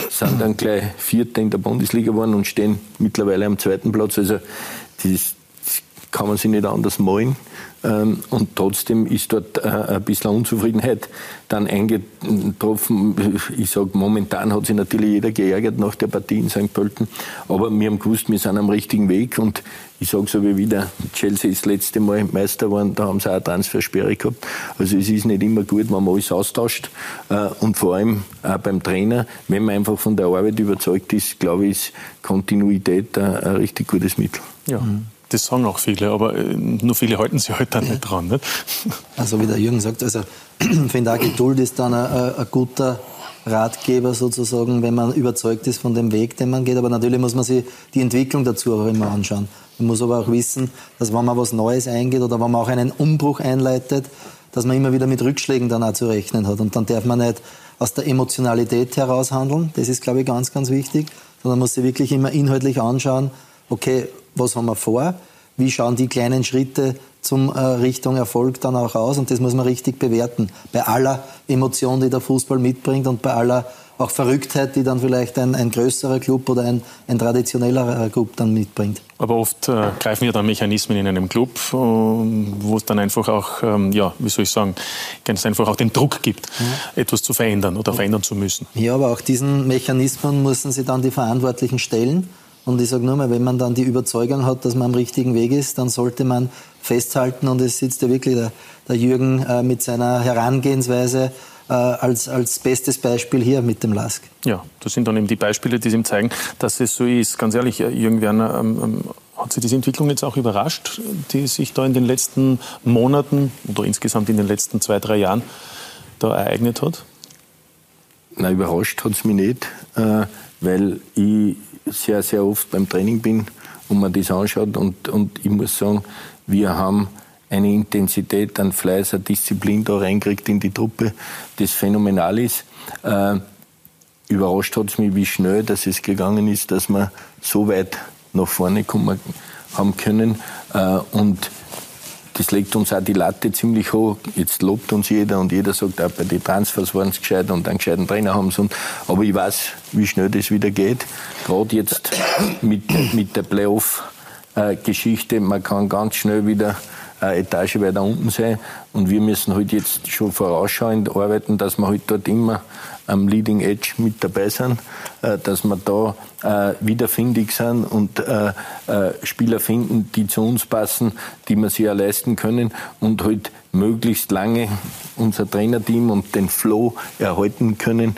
sind dann gleich Vierter in der Bundesliga geworden und stehen mittlerweile am zweiten Platz. Also das, das kann man sich nicht anders malen. Ähm, und trotzdem ist dort äh, ein bisschen Unzufriedenheit dann eingetroffen. Ich sage, momentan hat sich natürlich jeder geärgert nach der Partie in St. Pölten. Aber wir haben gewusst, wir sind am richtigen Weg. Und ich sage so wie wieder, Chelsea ist das letzte Mal Meister geworden, da haben sie auch eine Transfersperre gehabt. Also es ist nicht immer gut, wenn man alles austauscht. Äh, und vor allem auch beim Trainer, wenn man einfach von der Arbeit überzeugt ist, glaube ich, ist Kontinuität ein, ein richtig gutes Mittel. Ja. Mhm das sagen auch viele, aber äh, nur viele halten sich halt dann nicht dran. Nicht? Also wie der Jürgen sagt, also ich finde auch Geduld ist dann ein, ein, guter Ratgeber sozusagen, wenn man überzeugt ist von dem Weg, den man geht. Aber natürlich muss man sich die Entwicklung dazu auch immer anschauen. Man muss aber auch wissen, dass wenn man was Neues eingeht oder wenn man auch einen Umbruch einleitet, dass man immer wieder mit Rückschlägen dann auch zu rechnen hat. Und dann darf man nicht aus der Emotionalität heraus handeln. Das ist, glaube ich, ganz, ganz wichtig. Sondern man muss sich wirklich immer inhaltlich anschauen, okay, was haben wir vor, wie schauen die kleinen Schritte zum äh, Richtung Erfolg dann auch aus und das muss man richtig bewerten. Bei aller Emotion, die der Fußball mitbringt und bei aller auch Verrücktheit, die dann vielleicht ein, ein größerer Club oder ein, ein traditionellerer Club dann mitbringt. Aber oft äh, greifen ja dann Mechanismen in einem Club, äh, wo es dann einfach auch, ähm, ja, wie soll ich sagen, ganz einfach auch den Druck gibt, ja. etwas zu verändern oder verändern zu müssen. Ja, aber auch diesen Mechanismen müssen sie dann die Verantwortlichen stellen. Und ich sage nur mal, wenn man dann die Überzeugung hat, dass man am richtigen Weg ist, dann sollte man festhalten. Und es sitzt ja wirklich der, der Jürgen äh, mit seiner Herangehensweise äh, als, als bestes Beispiel hier mit dem LASK. Ja, das sind dann eben die Beispiele, die ihm zeigen, dass es so ist. Ganz ehrlich, äh, Jürgen Werner, ähm, ähm, hat Sie diese Entwicklung jetzt auch überrascht, die sich da in den letzten Monaten oder insgesamt in den letzten zwei, drei Jahren da ereignet hat? Nein, überrascht hat es mich nicht, äh, weil ich sehr, sehr oft beim Training bin und man das anschaut. Und, und ich muss sagen, wir haben eine Intensität, ein Fleiß, eine Disziplin da reinkriegt in die Truppe, das phänomenal ist. Äh, überrascht hat es mich, wie schnell dass es gegangen ist, dass wir so weit nach vorne kommen haben können. Äh, und das legt uns auch die Latte ziemlich hoch. Jetzt lobt uns jeder und jeder sagt auch, bei den Transfers waren es gescheit und einen gescheiten Trainer haben sie. Aber ich weiß, wie schnell das wieder geht. Gerade jetzt mit, mit der Playoff-Geschichte, man kann ganz schnell wieder eine Etage weiter unten sein. Und wir müssen halt jetzt schon vorausschauend arbeiten, dass wir halt dort immer am Leading Edge mit dabei sind, äh, dass wir da äh, wiederfindig sind und äh, Spieler finden, die zu uns passen, die wir sich auch leisten können und halt möglichst lange unser Trainerteam und den Flow erhalten können,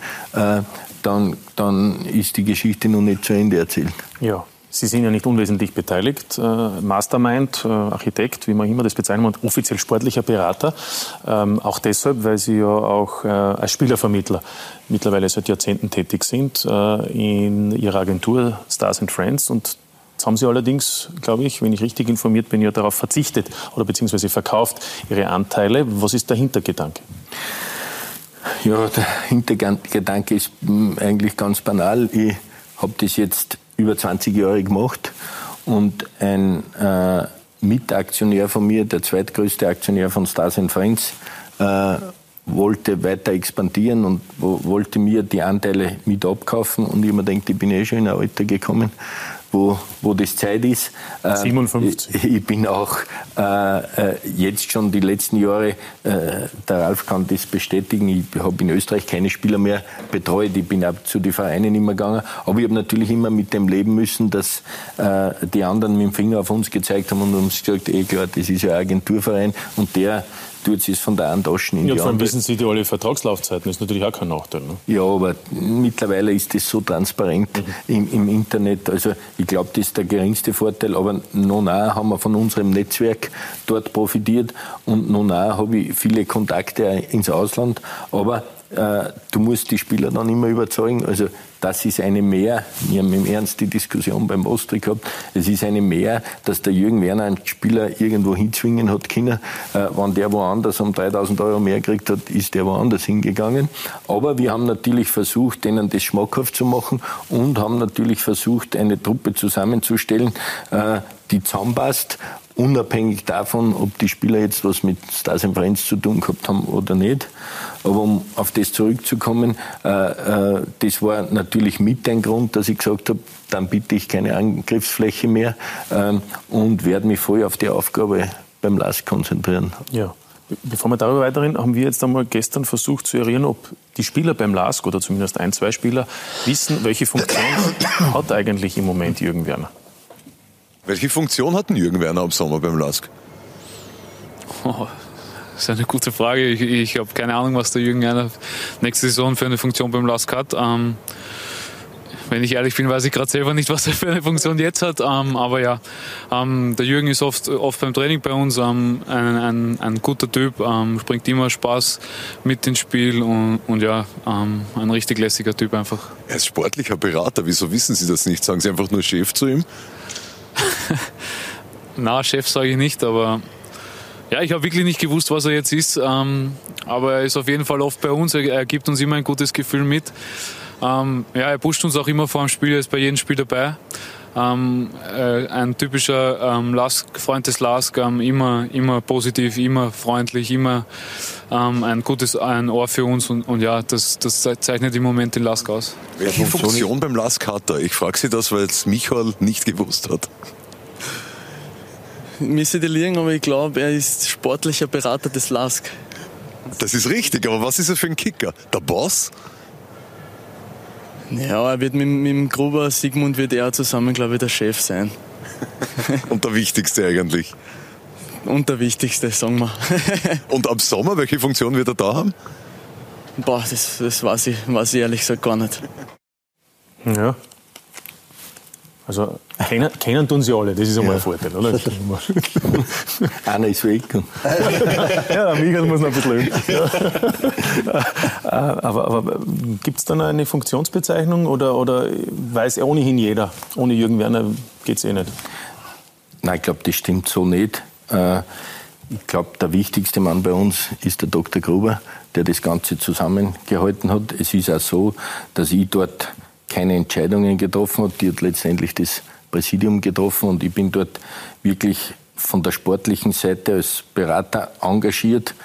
dann, dann ist die Geschichte noch nicht zu Ende erzählt. Ja. Sie sind ja nicht unwesentlich beteiligt. Äh, Mastermind, äh, Architekt, wie man immer das bezeichnen und offiziell sportlicher Berater. Ähm, auch deshalb, weil Sie ja auch äh, als Spielervermittler mittlerweile seit Jahrzehnten tätig sind in Ihrer Agentur Stars and Friends. Und Jetzt haben Sie allerdings, glaube ich, wenn ich richtig informiert bin, ja darauf verzichtet oder beziehungsweise verkauft Ihre Anteile. Was ist der Hintergedanke? Ja, der Hintergedanke ist hm, eigentlich ganz banal. Ich habe das jetzt über 20 Jahre gemacht. Und ein äh, Mitaktionär von mir, der zweitgrößte Aktionär von Stars Friends, äh, wollte weiter expandieren und wollte mir die Anteile mit abkaufen. Und ich mir denkt, ich bin eh schon in ein Alter gekommen, wo, wo das Zeit ist. 57. Ähm, ich, ich bin auch äh, äh, jetzt schon die letzten Jahre, äh, der Ralf kann das bestätigen, ich habe in Österreich keine Spieler mehr betreut, ich bin auch zu den Vereinen immer gegangen, aber ich habe natürlich immer mit dem leben müssen, dass äh, die anderen mit dem Finger auf uns gezeigt haben und uns gesagt, eh klar, das ist ja ein Agenturverein und der tut es von der einen Taschen in ja, die vor allem andere. wissen Sie die alle Vertragslaufzeiten, das ist natürlich auch kein Nachteil. Ne? Ja, aber mittlerweile ist das so transparent mhm. im, im, Internet. Also ich glaube, das ist der geringste Vorteil. Aber noch nah haben wir von unserem Netzwerk dort profitiert und noch nah habe ich viele Kontakte ins Ausland. Aber äh, du musst die Spieler dann immer überzeugen. Also das ist eine Mehr. Wir haben im Ernst die Diskussion beim Ostri gehabt. Es ist eine Mehr, dass der Jürgen Werner einen Spieler irgendwo hinzwingen hat können. Äh, wenn der woanders um 3000 Euro mehr gekriegt hat, ist der woanders hingegangen. Aber wir haben natürlich versucht, denen das schmackhaft zu machen und haben natürlich versucht, eine Truppe zusammenzustellen, äh, die zusammenpasst unabhängig davon, ob die Spieler jetzt was mit Stars and Friends zu tun gehabt haben oder nicht. Aber um auf das zurückzukommen, äh, äh, das war natürlich mit ein Grund, dass ich gesagt habe, dann bitte ich keine Angriffsfläche mehr ähm, und werde mich voll auf die Aufgabe beim LAS konzentrieren. Ja. Bevor wir darüber weiterreden, haben wir jetzt einmal gestern versucht zu erinnern, ob die Spieler beim LASK oder zumindest ein, zwei Spieler wissen, welche Funktion hat eigentlich im Moment Jürgen Werner. Welche Funktion hat denn Jürgen Werner am Sommer beim LASK? Oh, das ist eine gute Frage. Ich, ich habe keine Ahnung, was der Jürgen Werner nächste Saison für eine Funktion beim LASK hat. Ähm, wenn ich ehrlich bin, weiß ich gerade selber nicht, was er für eine Funktion jetzt hat. Ähm, aber ja, ähm, der Jürgen ist oft, oft beim Training bei uns ähm, ein, ein, ein, guter Typ, ähm, bringt immer Spaß mit ins Spiel und, und ja, ähm, ein richtig lässiger Typ einfach. Er ist sportlicher Berater. Wieso wissen Sie das nicht? Sagen Sie einfach nur Chef zu ihm? Na, Chef sage ich nicht, aber ja, ich habe wirklich nicht gewusst, was er jetzt ist. Ähm, aber er ist auf jeden Fall oft bei uns. Er, er gibt uns immer ein gutes Gefühl mit. Ähm, ja, er pusht uns auch immer vor dem Spiel. Er ist bei jedem Spiel dabei. Ähm, äh, ein typischer ähm, Lask, Freund des Lask, ähm, immer, immer positiv, immer freundlich, immer ähm, ein gutes ein Ohr für uns und, und ja, das, das zeichnet im Moment den Lask aus. Welche Funktion beim Lask hat er? Ich frage Sie das, weil es Michael nicht gewusst hat. Müsste die liegen, aber ich glaube, er ist sportlicher Berater des LASK. Das ist richtig, aber was ist er für ein Kicker? Der Boss? Ja, er wird mit, mit dem Gruber Sigmund wird er zusammen, glaube ich, der Chef sein. Und der Wichtigste eigentlich? Und der Wichtigste, sagen wir. Und ab Sommer, welche Funktion wird er da haben? Boah, das, das weiß, ich, weiß ich ehrlich gesagt gar nicht. Ja, also kennen, kennen tun sie alle, das ist einmal ja. ein Vorteil, oder? Einer ist weg. ja, der Michael muss noch ein bisschen üben. aber aber gibt es dann eine Funktionsbezeichnung oder, oder weiß ohnehin jeder, ohne Jürgen Werner geht es eh nicht? Nein, ich glaube, das stimmt so nicht. Äh, ich glaube, der wichtigste Mann bei uns ist der Dr. Gruber, der das Ganze zusammengehalten hat. Es ist auch so, dass ich dort keine Entscheidungen getroffen hat. Die hat letztendlich das Präsidium getroffen und ich bin dort wirklich von der sportlichen Seite als Berater engagiert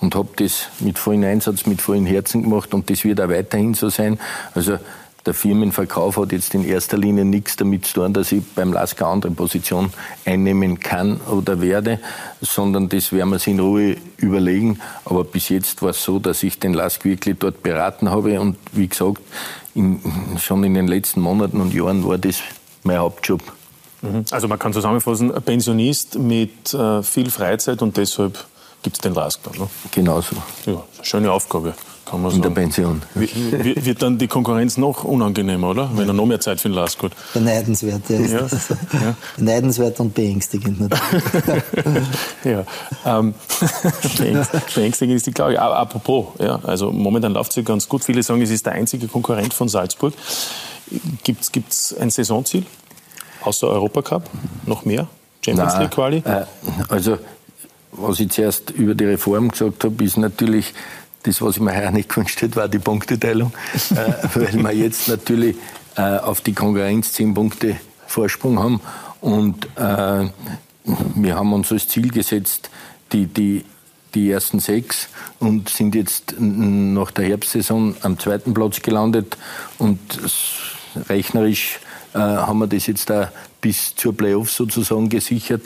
und habe das mit vollem Einsatz, mit vollem Herzen gemacht und das wird auch weiterhin so sein. Also der Firmenverkauf hat jetzt in erster Linie nichts damit zu tun, dass ich beim LASK eine andere Position einnehmen kann oder werde, sondern das werden wir uns in Ruhe überlegen. Aber bis jetzt war es so, dass ich den LASK wirklich dort beraten habe und wie gesagt, in, schon in den letzten Monaten und Jahren war das mein Hauptjob. Mhm. Also man kann zusammenfassen, Pensionist mit äh, viel Freizeit und deshalb gibt es den LASK dann. Ne? Genau so. Ja, schöne Aufgabe. Kann man in sagen. der Pension. Wird, wird dann die Konkurrenz noch unangenehmer, oder? Wenn er noch mehr Zeit für den LASK hat. Beneidenswert, ja. Ist Ja, das. ja. Beneidenswert und beängstigend. natürlich. ja, ähm, beängst- beängstigend ist die Klage. Aber apropos, ja, also momentan läuft es ja ganz gut. Viele sagen, es ist der einzige Konkurrent von Salzburg. Gibt es ein Saisonziel? Außer Europacup? Noch mehr? Champions Nein, League Quali? Äh, also, was ich zuerst über die Reform gesagt habe, ist natürlich das, was ich mir heuer nicht gewünscht hätte, war die Punkteteilung. äh, weil wir jetzt natürlich äh, auf die Konkurrenz zehn Punkte Vorsprung haben. Und äh, wir haben uns als Ziel gesetzt, die, die, die ersten sechs und sind jetzt nach der Herbstsaison am zweiten Platz gelandet. Und rechnerisch äh, haben wir das jetzt da bis zur Playoffs sozusagen gesichert.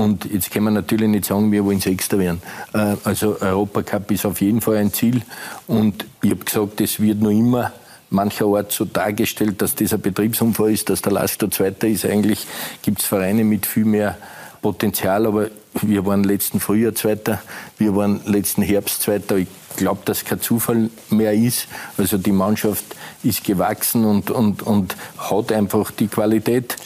Und jetzt können wir natürlich nicht sagen, wir wollen Sechster werden. Äh, also Europacup ist auf jeden Fall ein Ziel. Und ich habe gesagt, es wird noch immer mancherorts so dargestellt, dass das ein Betriebsunfall ist, dass der Lask der Zweiter ist. Eigentlich gibt es Vereine mit viel mehr Potenzial, aber wir waren letzten Frühjahr Zweiter, wir waren letzten Herbst Zweiter. Ich glaube, dass kein Zufall mehr ist. Also die Mannschaft ist gewachsen und, und, und hat einfach die Qualität.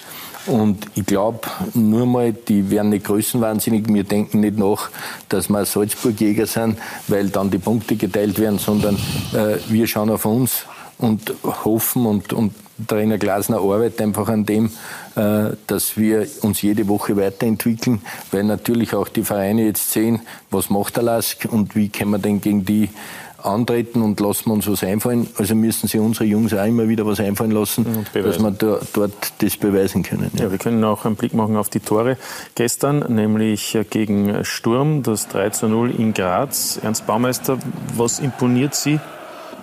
Und ich glaube, nur mal, die werden nicht größenwahnsinnig. Wir denken nicht nach, dass wir Salzburg-Jäger sind, weil dann die Punkte geteilt werden, sondern äh, wir schauen auf uns und hoffen und, und Trainer Glasner arbeitet einfach an dem, äh, dass wir uns jede Woche weiterentwickeln, weil natürlich auch die Vereine jetzt sehen, was macht der Lask und wie können wir denn gegen die antreten und lassen wir uns was einfallen. Also müssen sie unsere Jungs auch immer wieder was einfallen lassen, dass wir da, dort das beweisen können. Ja, wir können auch einen Blick machen auf die Tore gestern, nämlich gegen Sturm, das 3 zu 0 in Graz. Ernst Baumeister, was imponiert Sie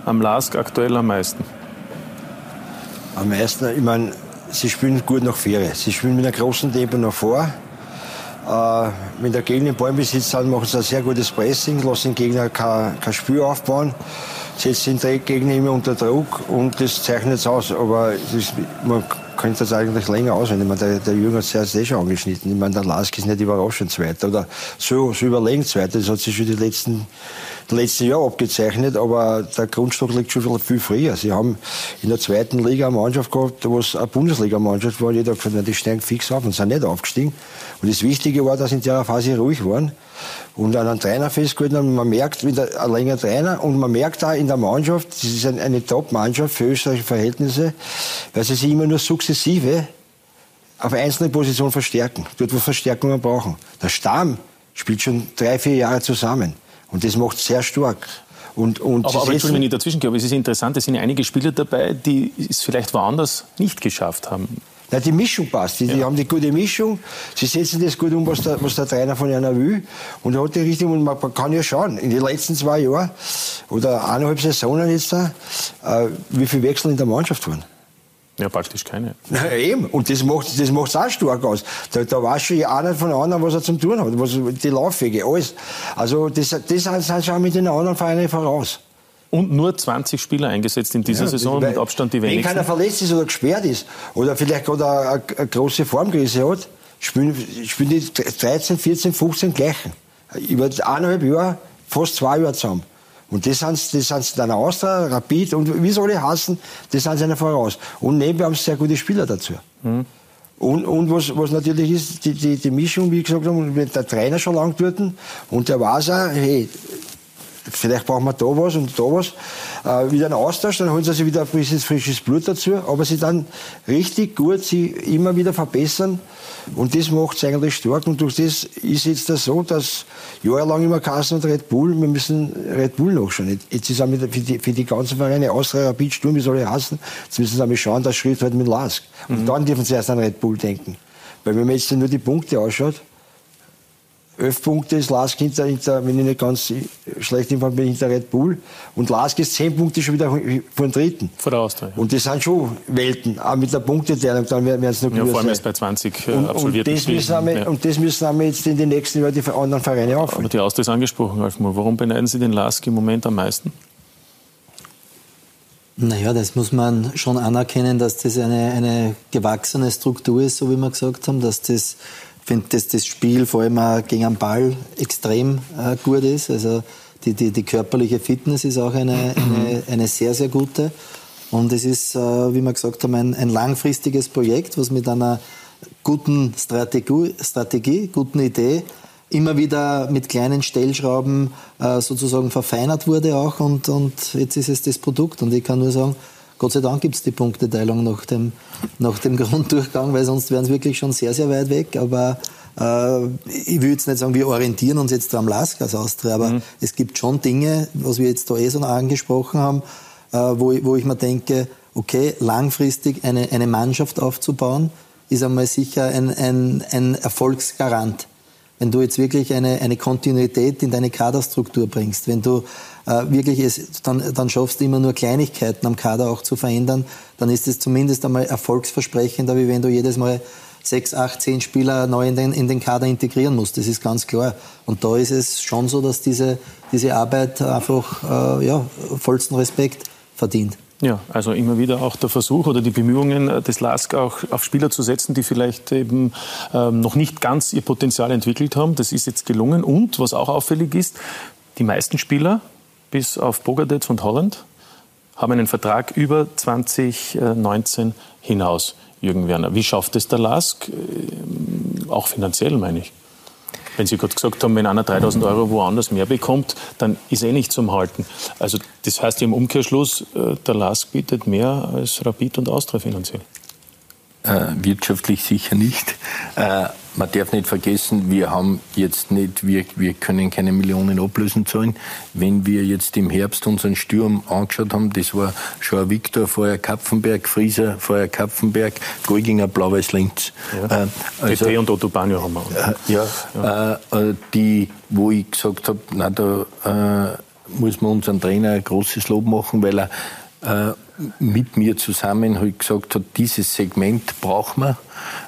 am LASK aktuell am meisten? Am meisten, ich meine, sie spielen gut nach vorne. Sie spielen mit einem großen Tempo nach vor. Äh, wenn der Gegner im Ballbesitz sind, machen sie ein sehr gutes Pressing, lassen den Gegner kein, kein Spiel aufbauen, setzen den Gegner immer unter Druck und das zeichnet es aus. Aber das man könnte das eigentlich länger auswählen. Ich meine, der, der Jürgen hat es zuerst eh schon angeschnitten. Ich meine, der Lask ist nicht überraschend Zweiter oder so, so überlegen Zweiter. Das hat sich schon die letzten, letzten Jahre abgezeichnet, aber der Grundstock liegt schon viel, früher. Sie haben in der zweiten Liga eine Mannschaft gehabt, wo es eine Bundesliga-Mannschaft war, jeder hat gesagt, die steigen fix auf und sind nicht aufgestiegen. Und das Wichtige war, dass in der Phase ruhig waren und an einen Trainer festgehalten haben. Man merkt, wenn der, ein länger Trainer und man merkt auch in der Mannschaft, das ist eine, eine Top-Mannschaft für österreichische Verhältnisse, weil sie sich immer nur sukzessive auf einzelne Positionen verstärken, dort wo Verstärkungen brauchen. Der Stamm spielt schon drei, vier Jahre zusammen und das macht sehr stark. Und, und Aber, aber Entschuldigung, wenn ich dazwischen glaube, es ist interessant, es sind einige Spieler dabei, die es vielleicht woanders nicht geschafft haben. Na, die Mischung passt. Die, die haben die gute Mischung. Sie setzen das gut um, was der, was der Trainer von einer will. Und er hat die Richtung, und man kann ja schauen, in den letzten zwei Jahren oder eineinhalb Saisonen jetzt da, äh, wie viele Wechsel in der Mannschaft waren. Ja, praktisch keine. Na, eben. Und das macht das macht's auch stark aus. Da, da weiß schon einer von anderen, was er zum tun hat. Was, die Laufwege, alles. Also, das, das sind schon mit den anderen Vereinen voraus. Und nur 20 Spieler eingesetzt in dieser Ja, Saison, mit Abstand die Wenn wenigsten. keiner verletzt ist oder gesperrt ist oder vielleicht gerade eine, eine, eine große Formkrise hat, spielen, spielen die 13, 14, 15 gleichen. Über eineinhalb Jahre, fast zwei Jahre zusammen. Und das sind, das sind dann Austria, Rapid und wie sie alle heißen, das sind sie einer voraus. Und nebenbei haben sie sehr gute Spieler dazu. Mhm. Und, und was, was natürlich ist, die, die, die Mischung, wie gesagt haben, mit der Trainer schon lang dort und der weiß auch, hey, vielleicht brauchen wir da was und da was. Äh, wieder einen Austausch, dann holen sie sich wieder ein bisschen frisches Blut dazu, aber sie dann richtig gut sie immer wieder verbessern und das macht es eigentlich stark und durch das ist jetzt das so, dass jahrelang immer Kassen und Red Bull, wir müssen Red Bull nachschauen. Jetzt ist auch mit, für, die, für die ganzen Vereine, Austria, Rapid, Sturm, wie soll ich hassen, jetzt müssen sie einmal schauen, das Schritt halt mit Lask. Und dann dürfen sie erst an Red Bull denken. Weil wenn man jetzt nur die Punkte ausschaut, elf Punkte ist Lask hinter, hinter, wenn ich nicht ganz schlecht informiert bin, hinter Red Bull. Und Lask ist zehn Punkte schon wieder vor dem dritten. Vor der Austria. Und das sind schon Welten. Auch mit der Punkteteilung, dann werden es noch Ja, vor allem erst bei 20 äh, und, und, absolvierten das müssen Spielen. wir, Ja. und das müssen wir jetzt in den nächsten Jahren die anderen Vereine aufholen. Aber die Austria ist angesprochen, Alfmar. Warum beneiden Sie den Lask im Moment am meisten? Naja, das muss man schon anerkennen, dass das eine, eine gewachsene Struktur ist, so wie wir gesagt haben, dass das, finde, dass das Spiel vor allem auch gegen den Ball extrem äh, gut ist. Also die, die, die körperliche Fitness ist auch eine, eine, eine sehr, sehr gute. Und es ist, äh, wie wir gesagt haben, ein, ein langfristiges Projekt, was mit einer guten Strategie, Strategie guten Idee immer wieder mit kleinen Stellschrauben äh, sozusagen verfeinert wurde auch und, und jetzt ist es das Produkt und ich kann nur sagen, Gott sei Dank gibt es die Punkteteilung nach dem, nach dem Grunddurchgang, weil sonst wären es wirklich schon sehr, sehr weit weg, aber äh, ich will jetzt nicht sagen, wir orientieren uns jetzt am Lask als Austria, aber es gibt schon Dinge, was wir jetzt da eh so angesprochen haben, äh, wo, ich, wo ich mir denke, okay, langfristig eine, eine Mannschaft aufzubauen, ist einmal sicher ein, ein, ein Erfolgsgarant. Wenn du jetzt wirklich eine, eine Kontinuität in deine Kaderstruktur bringst, wenn du wirklich es dann, dann schaffst, du immer nur Kleinigkeiten am Kader auch zu verändern, dann ist es zumindest einmal erfolgsversprechender, wie wenn du jedes Mal sechs, acht, zehn Spieler neu in den, in den Kader integrieren musst. Das ist ganz klar. Und da ist es schon so, dass diese, diese Arbeit einfach äh, ja, vollsten Respekt verdient. Ja, also immer wieder auch der Versuch oder die Bemühungen äh, des LASK auch auf Spieler zu setzen, die vielleicht eben ähm, noch nicht ganz ihr Potenzial entwickelt haben. Das ist jetzt gelungen. Und was auch auffällig ist, die meisten Spieler, bis auf Bogadec und Holland, haben einen Vertrag über 2019 hinaus. Jürgen Werner, wie schafft es der LASK? Ähm, Auch finanziell, meine ich. Wenn Sie gerade gesagt haben, wenn einer 3000 Euro woanders mehr bekommt, dann ist eh nicht zum Halten. Also das heißt im Umkehrschluss, äh, der LASK bietet mehr als Rapid und Austria finanziell. Äh, wirtschaftlich sicher nicht. Man darf nicht vergessen, wir haben jetzt nicht, wir, wir können keine Millionen Ablösen zahlen. Wenn wir jetzt im Herbst unseren Sturm angeschaut haben, das war Schauer Viktor, vorher Kapfenberg, Frieser, vorher Kapfenberg, Golginger, Blau-Weiß Linz. Ja. Äh, also, und Otto Banjo haben wir. äh, ja, Äh, äh, die, wo ich gesagt habe, na, da äh, muss man unseren Trainer ein großes Lob machen, weil er äh, mit mir zusammen halt gesagt hat, dieses Segment brauchen wir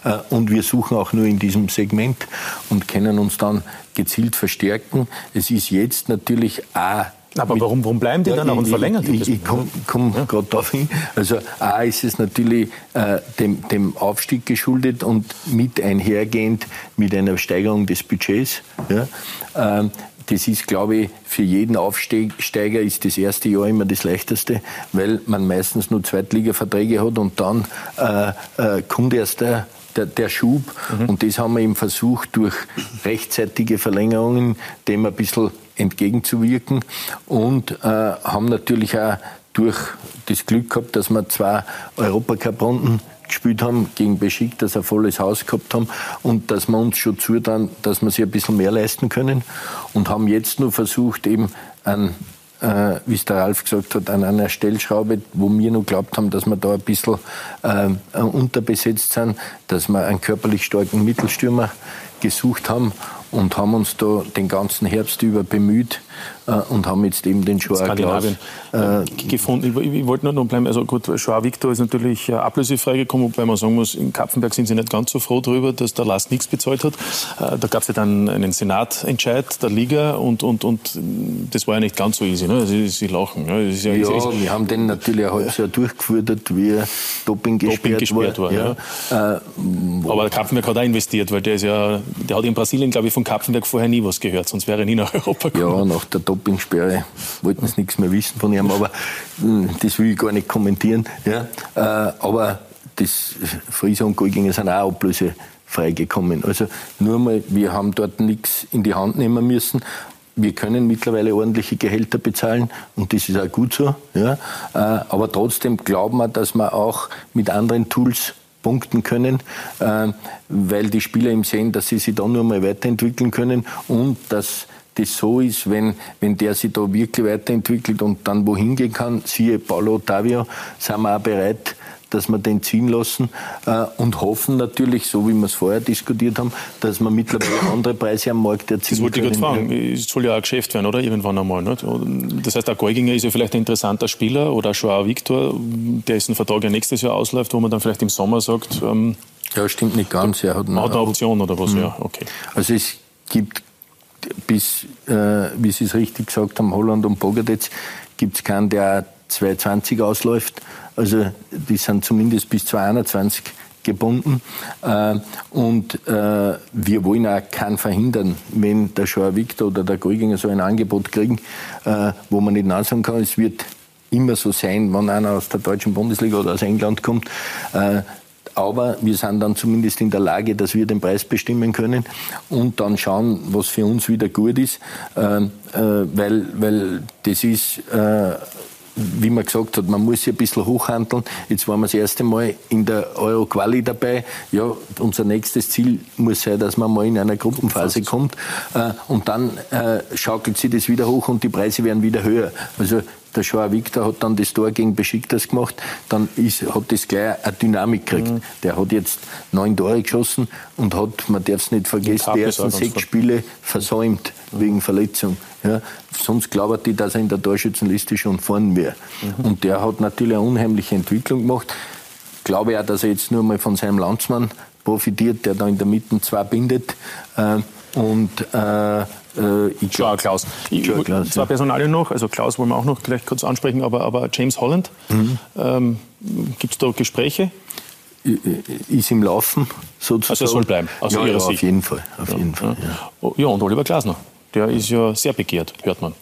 äh, und wir suchen auch nur in diesem Segment und können uns dann gezielt verstärken. Es ist jetzt natürlich auch aber warum, warum bleiben die dann auch und verlängern die Ich, das ich komme komm gerade darauf hin. Also A ist es natürlich äh, dem, dem Aufstieg geschuldet und mit einhergehend mit einer Steigerung des Budgets. Ja. Ähm, das ist, glaube ich, für jeden Aufsteiger ist das erste Jahr immer das leichteste, weil man meistens nur Zweitliga-Verträge hat und dann äh, äh, kommt erst der, der, der Schub. Und das haben wir eben versucht, durch rechtzeitige Verlängerungen dem ein bisschen entgegenzuwirken und äh, haben natürlich auch durch das Glück gehabt, dass wir zwei Europacup-Runden gespielt haben gegen Beschik, dass wir volles Haus gehabt haben und dass wir uns schon zutrauen, dass wir sich ein bisschen mehr leisten können und haben jetzt nur versucht, eben an äh, wie es der Ralf gesagt hat, an einer Stellschraube, wo wir noch glaubt haben, dass wir da ein bisschen äh, unterbesetzt sind, dass wir einen körperlich starken Mittelstürmer gesucht haben und haben uns da den ganzen Herbst über bemüht äh, und haben jetzt eben den Joao Klaus, äh, gefunden. Ich, ich wollte nur noch bleiben. Also gut, Joao Victor ist natürlich äh, ablösefrei gekommen, wobei man sagen muss, in Kapfenberg sind sie nicht ganz so froh darüber, dass der Last nichts bezahlt hat. Äh, da gab es ja dann einen Senatentscheid der Liga und, und, und das war ja nicht ganz so easy. Ne? Sie, sie lachen. Ne? Ja, ist- wir haben den natürlich ein halbes Jahr durchgeführt, wie er Doping gesperrt, gesperrt war. Ja. ja. Aber der Kapfenberg hat auch investiert, weil der ist ja, der hat in Brasilien, glaube ich, von Kapfenberg vorher nie was gehört, sonst wäre er nie nach Europa gekommen. Ja, nach der Dopingsperre wollten sie nichts mehr wissen von ihm, aber mh, das will ich gar nicht kommentieren. Ja. Äh, aber das Frieser und Golginger sind auch ablösefrei gekommen. Also nur mal, wir haben dort nichts in die Hand nehmen müssen. Wir können mittlerweile ordentliche Gehälter bezahlen und das ist auch gut so. Ja. Äh, aber trotzdem glauben wir, dass wir auch mit anderen Tools punkten können, äh, weil die Spieler eben sehen, dass sie sich da nur mal weiterentwickeln können und dass das so ist, wenn, wenn der sich da wirklich weiterentwickelt und dann wohin gehen kann, siehe Paulo Ottavio, sind wir auch bereit, dass wir den ziehen lassen äh, und hoffen natürlich, so wie wir es vorher diskutiert haben, dass wir mittlerweile andere Preise am Markt erzielen Das wollte ich gerade fragen. Es soll ja auch Geschäft werden, oder? Irgendwann einmal. Nicht? Das heißt, der Golginger ist ja vielleicht ein interessanter Spieler oder Joao Victor, dessen Vertrag ja nächstes Jahr ausläuft, wo man dann vielleicht im Sommer sagt, ähm, ja, stimmt nicht ganz. Er hat eine, hat eine Option oder was, Mhm. ja, okay. Also es gibt bis, äh, wie Sie es richtig gesagt haben, Holland und Bogadec, gibt es keinen, der 220 ausläuft. Also die sind zumindest bis 221 gebunden. Äh, und äh, wir wollen auch keinen verhindern, wenn der Schauer Victor oder der Grüginger so ein Angebot kriegen, äh, wo man nicht nein sagen kann, es wird immer so sein, wenn einer aus der deutschen Bundesliga oder aus England kommt. Aber wir sind dann zumindest in der Lage, dass wir den Preis bestimmen können und dann schauen, was für uns wieder gut ist, äh, äh, weil, weil das ist, äh, wie man gesagt hat, man muss hier ein bisschen hochhandeln. Jetzt waren wir das erste Mal in der Euro-Quali dabei. Ja, unser nächstes Ziel muss sein, dass man mal in einer Gruppenphase kommt. Äh, und dann äh, schaukelt sich das wieder hoch und die Preise werden wieder höher. Also der Joao Victor hat dann das Tor gegen Besiktas gemacht, dann ist, hat das gleich eine Dynamik gekriegt. Mhm. Der hat jetzt neun Tore geschossen und hat, man darf es nicht vergessen, die ersten sechs. Spiele versäumt wegen Verletzung. Ja, sonst glaubt die, dass er in der Torschützenliste schon vorn wäre. Mhm. Und der hat natürlich eine unheimliche Entwicklung gemacht. Glaube auch, dass er jetzt nur mal von seinem Landsmann profitiert, der da in der Mitte zwei bindet. Äh, und äh, äh, ich Joao Klaus. Ich, Joao Klaus, zwei ja. Personalien noch, also Klaus wollen wir auch noch gleich kurz ansprechen, aber, aber James Holland, Mhm. ähm, gibt es da Gespräche? ist im Laufen sozusagen. Also er soll bleiben, aus ja, Ihrer ja, Sicht. auf jeden Fall. Auf Ja, jeden Fall ja. ja. Oh, ja, und Oliver Glasner, der ist ja sehr begehrt, hört man.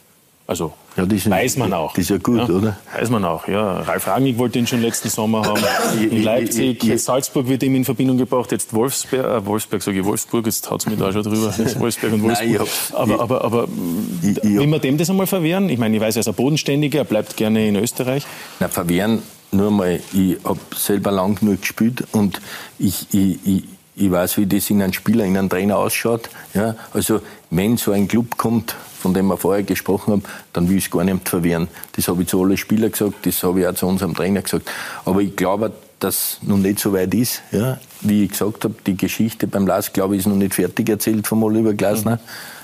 Also Ja, ist, weiß man auch. Das ist ja gut, oder? Weiß man auch, ja. Ralf Rangnick wollte ihn schon letzten Sommer haben. In Leipzig, ich- ich- Salzburg wird ihm in Verbindung gebracht, jetzt Wolfsberg, äh, Wolfsberg sage ich, Wolfsburg, jetzt haut es mir da schon drüber. Jetzt Wolfsberg und Nein, Wolfsburg. ich hab's- aber, ich- aber, aber will man dem das einmal verwehren? Ich meine, ich weiß, er ist ein Bodenständiger, er bleibt gerne in Österreich. Na, verwehren, nur mal, ich habe selber lang genug gespielt und ich, ich, ich, ich weiß, wie das in einem Spieler, in einem Trainer ausschaut. Ja, also, wenn so ein Club kommt, von dem wir vorher gesprochen haben, dann will ich es gar nicht verwehren. Das habe ich zu allen Spielern gesagt, das habe ich auch zu unserem Trainer gesagt. Aber ich glaube, dass noch nicht so weit ist. Ja. Wie ich gesagt habe, die Geschichte beim Lars, glaube ich, ist noch nicht fertig erzählt vom Oliver Glasner.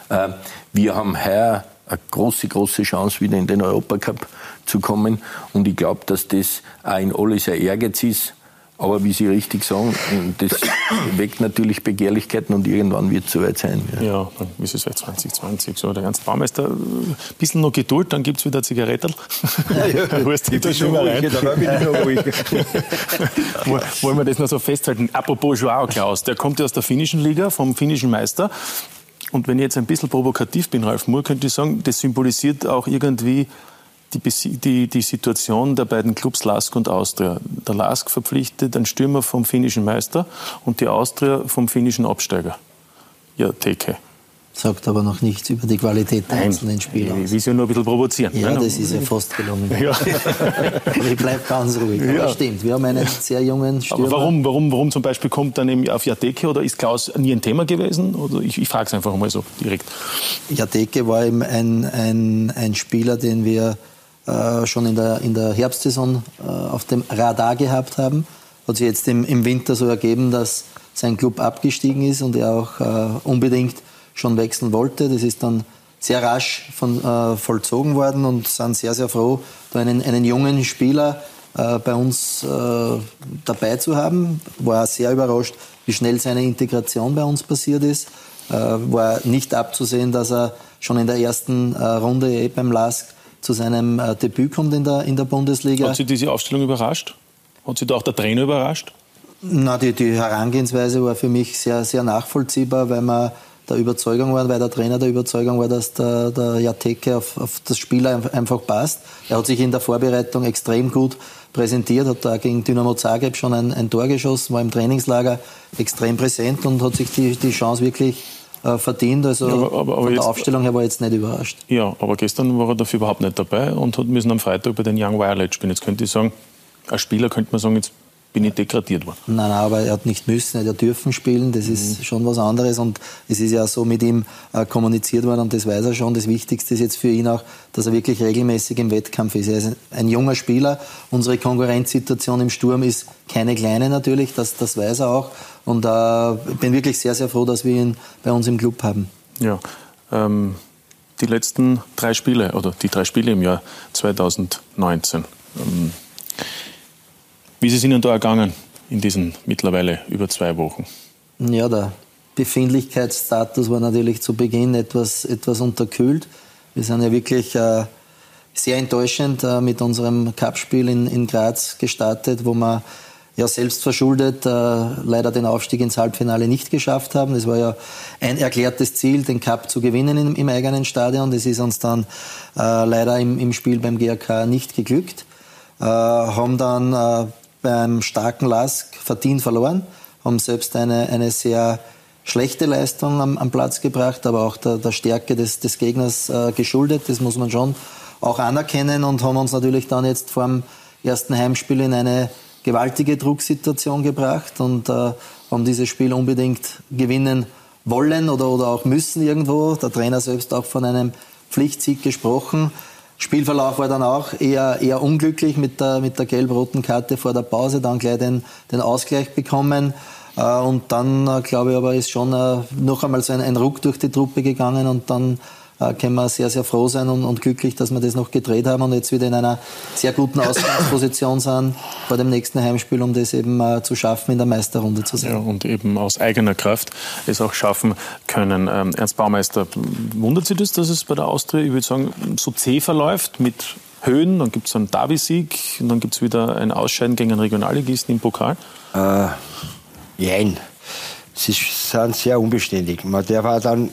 Äh, wir haben heuer eine große, große Chance, wieder in den Europacup zu kommen. Und ich glaube, dass das auch in alle sehr Ehrgeiz ist. Aber wie Sie richtig sagen, das weckt natürlich Begehrlichkeiten und irgendwann wird es soweit sein. Ja. Ja, dann ist es vielleicht 2020. So, der Ernst Baumeister, ein bisschen noch Geduld, dann gibt es wieder Zigarettel. ja. Holst dich da Ich schon bin mal ruhig, rein. dabei bin ich noch ruhig. Woll- Wollen wir das noch so festhalten? Apropos Joao Klaus, der kommt ja aus der finnischen Liga, vom finnischen Meister. Und wenn ich jetzt ein bisschen provokativ bin, Ralf Moore, könnte ich sagen, das symbolisiert auch irgendwie die, die, die Situation der beiden Clubs Lask und Austria. Der Lask verpflichtet einen Stürmer vom finnischen Meister und die Austria vom finnischen Absteiger. Ja, Teke. Sagt aber noch nichts über die Qualität der einzelnen Spieler. Ich will sie ja nur ein bisschen provozieren. Ja, ne? das ist ja fast gelungen. Ja. Aber ich bleibe ganz ruhig. Aber Ja. stimmt, wir haben einen sehr jungen Stürmer. Aber warum, warum, warum zum Beispiel kommt dann eben auf Jateke oder ist Klaus nie ein Thema gewesen? Oder ich, ich frage es einfach mal so direkt. Jateke war eben ein, ein, ein Spieler, den wir äh, schon in der, in der Herbstsaison äh, auf dem Radar gehabt haben. Hat sich jetzt im, im Winter so ergeben, dass sein Club abgestiegen ist und er auch äh, unbedingt schon wechseln wollte. Das ist dann sehr rasch von, äh, vollzogen worden und sind sehr, sehr froh, da einen, einen jungen Spieler äh, bei uns äh, dabei zu haben. War sehr überrascht, wie schnell seine Integration bei uns passiert ist. Äh, war nicht abzusehen, dass er schon in der ersten äh, Runde eh beim LASK zu seinem äh, Debüt kommt in der, in der Bundesliga. Hat Sie diese Aufstellung überrascht? Hat Sie da auch der Trainer überrascht? Na, die, die Herangehensweise war für mich sehr, sehr nachvollziehbar, weil man der Überzeugung war, weil der Trainer der Überzeugung war, dass der, der Jateke auf, auf das Spiel ein- einfach passt. Er hat sich in der Vorbereitung extrem gut präsentiert, hat da gegen Dynamo Zagreb schon ein, ein Tor geschossen, war im Trainingslager extrem präsent und hat sich die, die Chance wirklich äh, verdient. Also Ja, aber- aber- aber von jetzt- der Aufstellung her war ich jetzt nicht überrascht. Ja, aber gestern war er dafür überhaupt nicht dabei und hat müssen am Freitag bei den Young Violet spielen. Jetzt könnte ich sagen, als Spieler könnte man sagen, jetzt bin ich degradiert worden. Nein, nein, aber er hat nicht müssen, er hat dürfen spielen, das ist mhm. schon was anderes und es ist ja so mit ihm äh, kommuniziert worden und das weiß er schon. Das Wichtigste ist jetzt für ihn auch, dass er wirklich regelmäßig im Wettkampf ist. Er ist ein junger Spieler, unsere Konkurrenzsituation im Sturm ist keine kleine natürlich, das, das weiß er auch und äh, ich bin wirklich sehr, sehr froh, dass wir ihn bei uns im Club haben. Ja, ähm, die letzten drei Spiele oder die drei Spiele im Jahr 2019. Ähm, wie ist es Ihnen da ergangen in diesen mittlerweile über zwei Wochen? Ja, der Befindlichkeitsstatus war natürlich zu Beginn etwas, etwas unterkühlt. Wir sind ja wirklich äh, sehr enttäuschend äh, mit unserem Cupspiel in, in Graz gestartet, wo wir ja selbst verschuldet äh, leider den Aufstieg ins Halbfinale nicht geschafft haben. Es war ja ein erklärtes Ziel, den Cup zu gewinnen im, im eigenen Stadion. Das ist uns dann äh, leider im, im, Spiel beim GRK nicht geglückt. Äh, haben dann äh, beim starken Lask verdient verloren, haben selbst eine, eine sehr schlechte Leistung am, am Platz gebracht, aber auch der, der Stärke des, des Gegners äh, geschuldet. Das muss man schon auch anerkennen und haben uns natürlich dann jetzt vor dem ersten Heimspiel in eine gewaltige Drucksituation gebracht und äh, haben dieses Spiel unbedingt gewinnen wollen oder, oder auch müssen irgendwo. Der Trainer selbst auch von einem Pflichtsieg gesprochen. Spielverlauf war dann auch eher, eher unglücklich mit der, mit der gelb-roten Karte vor der Pause, dann gleich den, den Ausgleich bekommen. Äh, und dann, äh, glaube ich, aber ist schon äh, noch einmal so ein, ein Ruck durch die Truppe gegangen und dann äh, können wir sehr, sehr froh sein und, und, glücklich, dass wir das noch gedreht haben und jetzt wieder in einer sehr guten Ausgangsposition sind vor dem nächsten Heimspiel, um das eben äh, zu schaffen, in der Meisterrunde zu sein. Ja, und eben aus eigener Kraft es auch schaffen können. Ähm, Ernst Baumeister, wundert Sie das, dass es bei der Austria, ich würde sagen, so zäh verläuft mit Höhen, dann gibt es einen Derby-Sieg und dann gibt es wieder ein Ausscheiden gegen einen Regionalligisten im Pokal? Äh, jein. Sie sind sehr unbeständig. Man darf auch dann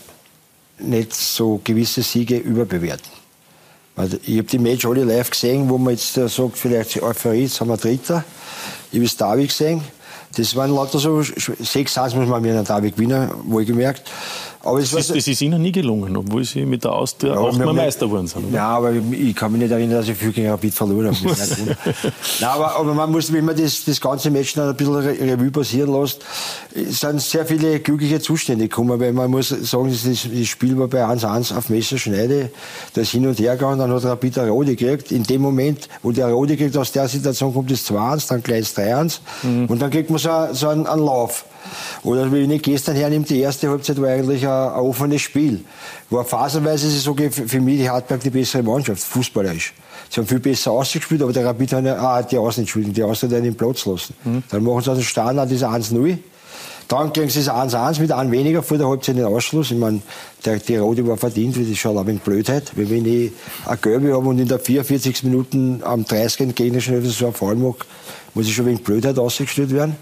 nicht so gewisse Siege überbewerten. Ich habe die Match alle live gesehen, wo man jetzt äh, sagt, vielleicht Euphorie, jetzt haben wir Dritter. Ich habe das Derby gesehen. Das waren lauter so, 6-1 muss man mit einem Derby gewinnen, wohlgemerkt. Aber es das, ist, das ist Ihnen nie gelungen, obwohl Sie mit der Austria ja, auch mal Meister geworden sind. Oder? Ja, aber ich kann mich nicht erinnern, dass ich viel gegen Rapid verloren habe. Nein, aber, aber man muss, wenn man das, das ganze Match noch ein bisschen Revue passieren lässt, sind sehr viele glückliche Zustände gekommen, weil man muss sagen, das, das Spiel war bei 1-1 auf Messerschneide, da ist hin und her gegangen, dann hat Rapid eine Rode gekriegt. In dem Moment, wo der Rode kriegt, aus der Situation kommt es 2-1, dann gleich 3-1 mhm. und dann kriegt man so, so einen, einen Lauf. Oder wenn ich gestern hernehme, die erste Halbzeit war eigentlich ein, ein offenes Spiel. War phasenweise, ich sage, für mich die Hartberg die bessere Mannschaft, fußballerisch. Sie haben viel besser ausgespielt, aber der Rapid hat ah, die Außen, die Außen hat einen Platz lassen. Mhm. Dann machen sie aus dem Standard dieser 1-0. Dann kriegen sie es 1-1 mit einem weniger vor der Halbzeit den Ausschluss. Ich meine, der, die Rote war verdient, das schon ein wenig Blödheit. Weil wenn ich eine Gelbe habe und in der 44. Minuten am 30. Gegner schon so einen Fall mache, muss ich schon wegen Blödheit ausgestellt werden.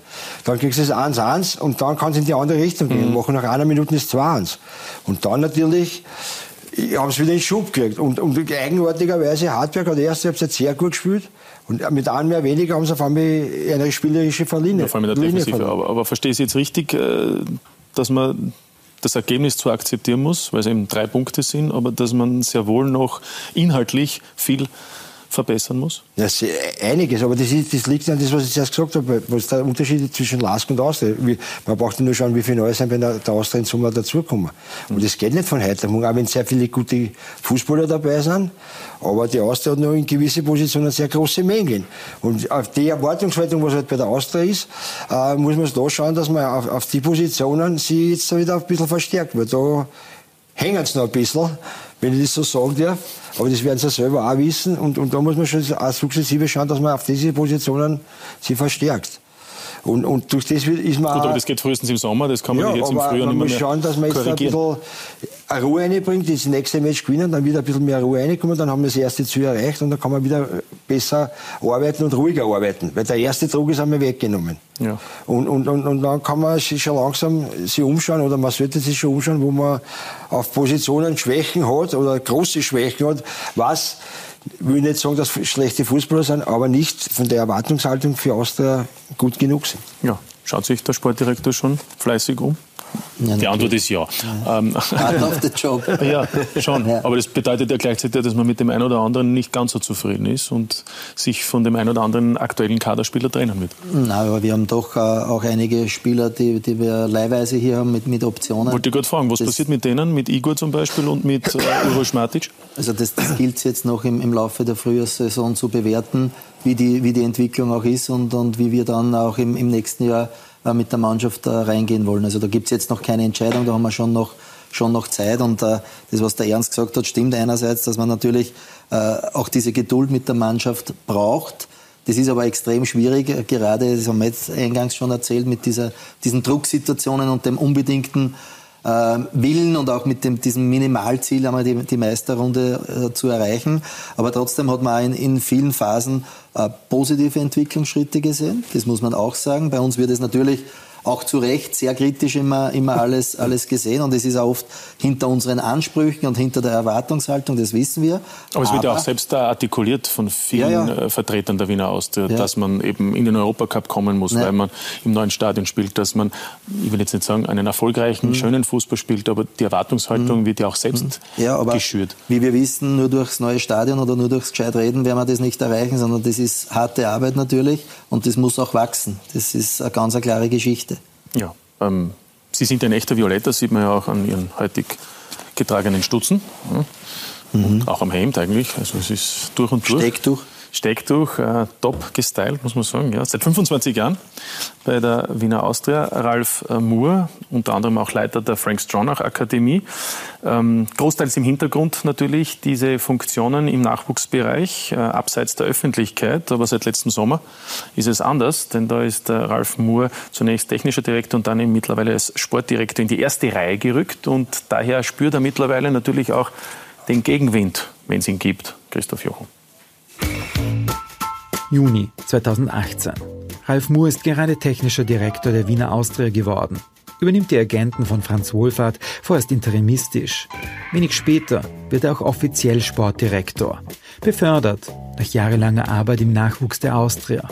Dann kriegst du das 1-1 und dann kann es in die andere Richtung gehen. Mhm. Machen nach einer Minute das 2-1. Und dann natürlich, ich habe es wieder in den Schub gekriegt. Und, und eigenartigerweise, Hartberg hat erst Halbzeit sehr gut gespielt. Und mit einem mehr weniger haben sie auf einmal eine spielerische Verlinie. Ja, vor allem in der Defensive. Aber, aber verstehe ich jetzt richtig, äh, dass man das Ergebnis zwar akzeptieren muss, weil es eben drei Punkte sind, aber dass man sehr wohl noch inhaltlich viel verbessern muss? Ja, einiges, aber das, ist, das liegt an das, was ich zuerst gesagt habe, was der Unterschied zwischen Lask und Austria. Man braucht nur schauen, wie viele neue sind, wenn der, Austria in Sommer dazukommen. Und das geht nicht von heute auf auch wenn sehr viele gute Fußballer dabei sind. Aber die Austria hat noch in gewisse Positionen sehr große Mängel. Und auf die Erwartungshaltung, was halt bei der Austria ist, äh, muss man da schauen, dass man auf, auf die Positionen sie jetzt wieder ein bisschen verstärkt wird. Da hängen sie noch ein bisschen, wenn ich das so sagen darf. Aber das werden sie selber auch wissen. Und, und da muss man schon auch sukzessive schauen, dass man auf diese Positionen sie verstärkt. Und, und durch das ist man. Gut, aber das geht frühestens im Sommer, das kann man ja, jetzt im Frühjahr nicht mehr. Man muss schauen, dass man jetzt ein bisschen Ruhe reinbringt, das nächste Match gewinnen, dann wieder ein bisschen mehr Ruhe reinkommen, dann haben wir das erste Ziel erreicht und dann kann man wieder besser arbeiten und ruhiger arbeiten. Weil der erste Druck ist einmal weggenommen. Ja. Und, und, und, und dann kann man sich schon langsam sich umschauen oder man sollte sich schon umschauen, wo man auf Positionen Schwächen hat oder große Schwächen hat, was ich will nicht sagen, dass schlechte Fußballer sind, aber nicht von der Erwartungshaltung für Austria gut genug sind. Ja, schaut sich der Sportdirektor schon fleißig um? Ja, die Antwort ist ja. ja. Ähm, auf den Job. ja, schon. Ja. Aber das bedeutet ja gleichzeitig, dass man mit dem einen oder anderen nicht ganz so zufrieden ist und sich von dem einen oder anderen aktuellen Kaderspieler trennen wird. Nein, aber wir haben doch äh, auch einige Spieler, die, die wir leihweise hier haben mit, mit Optionen. Wollte ich gerade fragen, was das passiert mit denen, mit Igor zum Beispiel und mit äh, Uroš Matic? Also das, das gilt jetzt noch im, im Laufe der Frühjahrssaison zu bewerten, wie die, wie die Entwicklung auch ist und, und wie wir dann auch im, im nächsten Jahr äh, mit der Mannschaft äh, reingehen wollen. Also da gibt es jetzt noch keine Entscheidung, da haben wir schon noch, schon noch Zeit. Und äh, das, was der Ernst gesagt hat, stimmt einerseits, dass man natürlich äh, auch diese Geduld mit der Mannschaft braucht. Das ist aber extrem schwierig, äh, gerade, das haben wir jetzt eingangs schon erzählt, mit dieser, diesen Drucksituationen und dem unbedingten Willen und auch mit dem, diesem Minimalziel einmal die, die Meisterrunde äh, zu erreichen. Aber trotzdem hat man in, in vielen Phasen äh, positive Entwicklungsschritte gesehen. Das muss man auch sagen. Bei uns wird es natürlich auch zu Recht sehr kritisch immer, immer alles, alles gesehen. Und es ist auch oft hinter unseren Ansprüchen und hinter der Erwartungshaltung, das wissen wir. Aber es wird ja auch selbst da artikuliert von vielen ja, ja. Äh, Vertretern der Wiener Austria, ja. dass man eben in den Europacup kommen muss, weil man im neuen Stadion spielt, dass man, ich will jetzt nicht sagen, einen erfolgreichen, mhm. schönen Fußball spielt, aber die Erwartungshaltung mhm. wird ja auch selbst mhm. ja, aber geschürt. Wie wir wissen, nur durchs neue Stadion oder nur durchs gescheit reden werden wir das nicht erreichen, sondern das ist harte Arbeit natürlich und das muss auch wachsen. Das ist eine ganz klare Geschichte. Ja, ähm, Sie sind ein echter Violetter, sieht man ja auch an Ihren heutig getragenen Stutzen. Mhm. Und auch am Hemd eigentlich. Also es ist durch und durch. Stecktuch. Stecktuch, äh, top gestylt, muss man sagen. Ja. Seit 25 Jahren bei der Wiener Austria. Ralf äh, Moore, unter anderem auch Leiter der Frank Stronach Akademie. Ähm, großteils im Hintergrund natürlich diese Funktionen im Nachwuchsbereich, äh, abseits der Öffentlichkeit. Aber seit letztem Sommer ist es anders, denn da ist äh, Ralf Moore zunächst technischer Direktor und dann eben mittlerweile als Sportdirektor in die erste Reihe gerückt. Und daher spürt er mittlerweile natürlich auch den Gegenwind, wenn es ihn gibt, Christoph Jochen. Juni 2018. Ralf Moore ist gerade technischer Direktor der Wiener Austria geworden. Übernimmt die Agenten von Franz Wohlfahrt, vorerst interimistisch. Wenig später wird er auch offiziell Sportdirektor. Befördert nach jahrelanger Arbeit im Nachwuchs der Austria.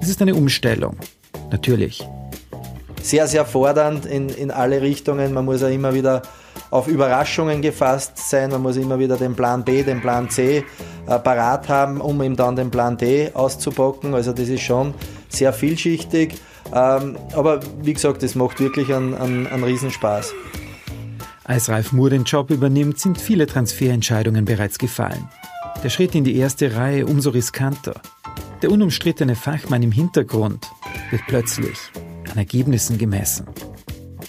Es ist eine Umstellung. Natürlich. Sehr, sehr fordernd in, in alle Richtungen. Man muss ja immer wieder auf Überraschungen gefasst sein. Man muss immer wieder den Plan B, den Plan C äh, parat haben, um ihm dann den Plan D auszubocken. Also das ist schon sehr vielschichtig. Ähm, aber wie gesagt, es macht wirklich einen, einen, einen Riesenspaß. Als Ralf Moore den Job übernimmt, sind viele Transferentscheidungen bereits gefallen. Der Schritt in die erste Reihe umso riskanter. Der unumstrittene Fachmann im Hintergrund wird plötzlich an Ergebnissen gemessen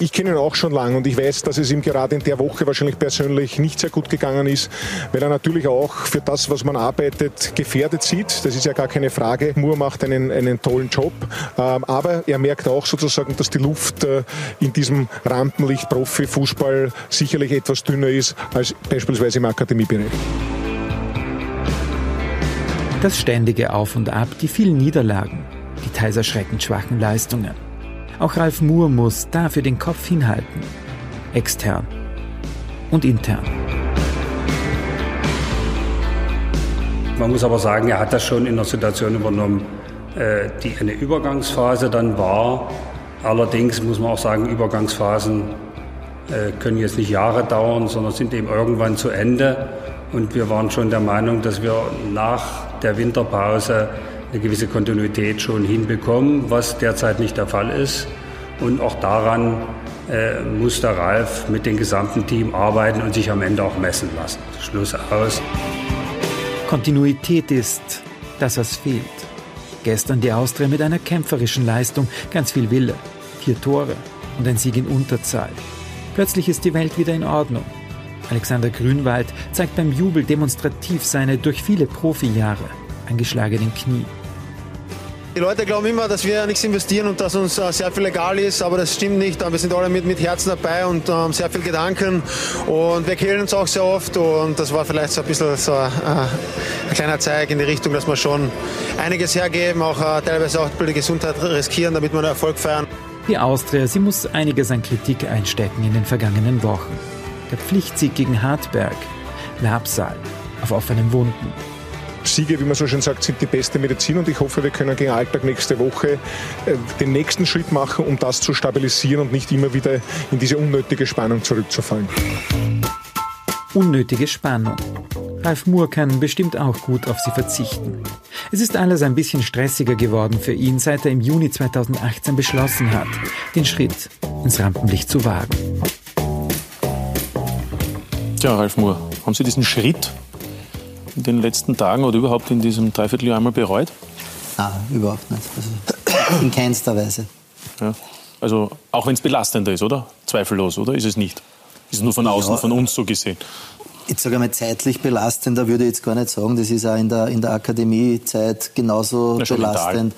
ich kenne ihn auch schon lange und ich weiß, dass es ihm gerade in der Woche wahrscheinlich persönlich nicht sehr gut gegangen ist, weil er natürlich auch für das, was man arbeitet, gefährdet sieht. Das ist ja gar keine Frage. Moore macht einen, einen tollen Job, ähm, aber er merkt auch sozusagen, dass die Luft äh, in diesem Rampenlicht-Profi-Fußball sicherlich etwas dünner ist als beispielsweise im Akademiebereich. Das ständige Auf und Ab, die vielen Niederlagen, die teils erschreckend schwachen Leistungen. Auch Ralf Moore muss dafür den Kopf hinhalten. Extern und intern. Man muss aber sagen, er hat das schon in der Situation übernommen, äh, die eine Übergangsphase dann war. Allerdings muss man auch sagen, Übergangsphasen äh, können jetzt nicht Jahre dauern, sondern sind eben irgendwann zu Ende. Und wir waren schon der Meinung, dass wir nach der Winterpause eine gewisse Kontinuität schon hinbekommen, was derzeit nicht der Fall ist. Und auch daran äh, muss der Ralf mit dem gesamten Team arbeiten und sich am Ende auch messen lassen. Schluss aus. Kontinuität ist das, was fehlt. Gestern die Austria mit einer kämpferischen Leistung, ganz viel Wille, vier Tore und ein Sieg in Unterzahl. Plötzlich ist die Welt wieder in Ordnung. Alexander Grünwald zeigt beim Jubel demonstrativ seine durch viele Profijahre angeschlagenen Knie. Die Leute glauben immer, dass wir nichts investieren und dass uns äh, sehr viel egal ist, aber das stimmt nicht. Wir sind alle mit, mit Herzen dabei und haben ähm, sehr viel Gedanken und wir quälen uns auch sehr oft und das war vielleicht so ein bisschen so äh, ein kleiner Zeig in die Richtung, dass wir schon einiges hergeben, auch äh, teilweise auch die Gesundheit riskieren, damit wir Erfolg feiern. Die Austria, sie muss einiges an Kritik einstecken in den vergangenen Wochen. Der Pflichtsieg gegen Hartberg, Labsal auf offenen Wunden. Siege, wie man so schön sagt, sind die beste Medizin und ich hoffe, wir können gegen Alltag nächste Woche äh, den nächsten Schritt machen, um das zu stabilisieren und nicht immer wieder in diese unnötige Spannung zurückzufallen. Unnötige Spannung. Ralf Moore kann bestimmt auch gut auf sie verzichten. Es ist alles ein bisschen stressiger geworden für ihn, seit er im Juni 2018 beschlossen hat, den Schritt ins Rampenlicht zu wagen. Tja, Ralf Moore, haben Sie diesen Schritt in den letzten Tagen oder überhaupt in diesem Dreivierteljahr einmal bereut? Nein, überhaupt nicht. Also in keinster Weise. Ja. Also auch wenn es belastender ist, oder? Zweifellos, oder? Ist es nicht? Ist es nur von außen, ja. von uns so gesehen? Ich sage mal, zeitlich belastender würde ich jetzt gar nicht sagen. Das ist auch in der, in der Akademiezeit genauso Na, belastend.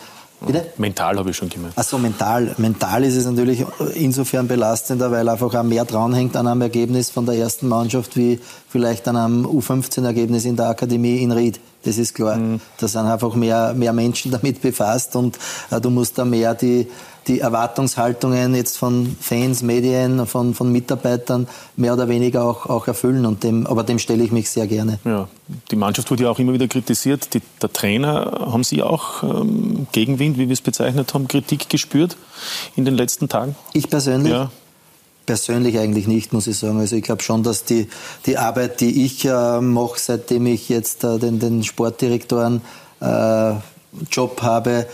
Bitte? Mental habe ich schon gemeint. Achso, mental. Mental ist es natürlich insofern belastender, weil einfach auch mehr dranhängt an einem Ergebnis von der ersten Mannschaft wie vielleicht an einem U15-Ergebnis in der Akademie in Ried. Das ist klar. Mhm. Da sind einfach mehr, mehr Menschen damit befasst und äh, du musst da mehr die, die Erwartungshaltungen jetzt von Fans, Medien, von, von Mitarbeitern mehr oder weniger auch, auch erfüllen. Und dem, aber dem stelle ich mich sehr gerne. Ja, die Mannschaft wurde ja auch immer wieder kritisiert. Die, der Trainer, haben Sie auch ähm, Gegenwind, wie wir es bezeichnet haben, Kritik gespürt in den letzten Tagen? Ich persönlich? Ja. Persönlich eigentlich nicht, muss ich sagen. Also ich glaube schon, dass die, die Arbeit, die ich äh, mache, seitdem ich jetzt äh, den, den Sportdirektoren äh, Job habe,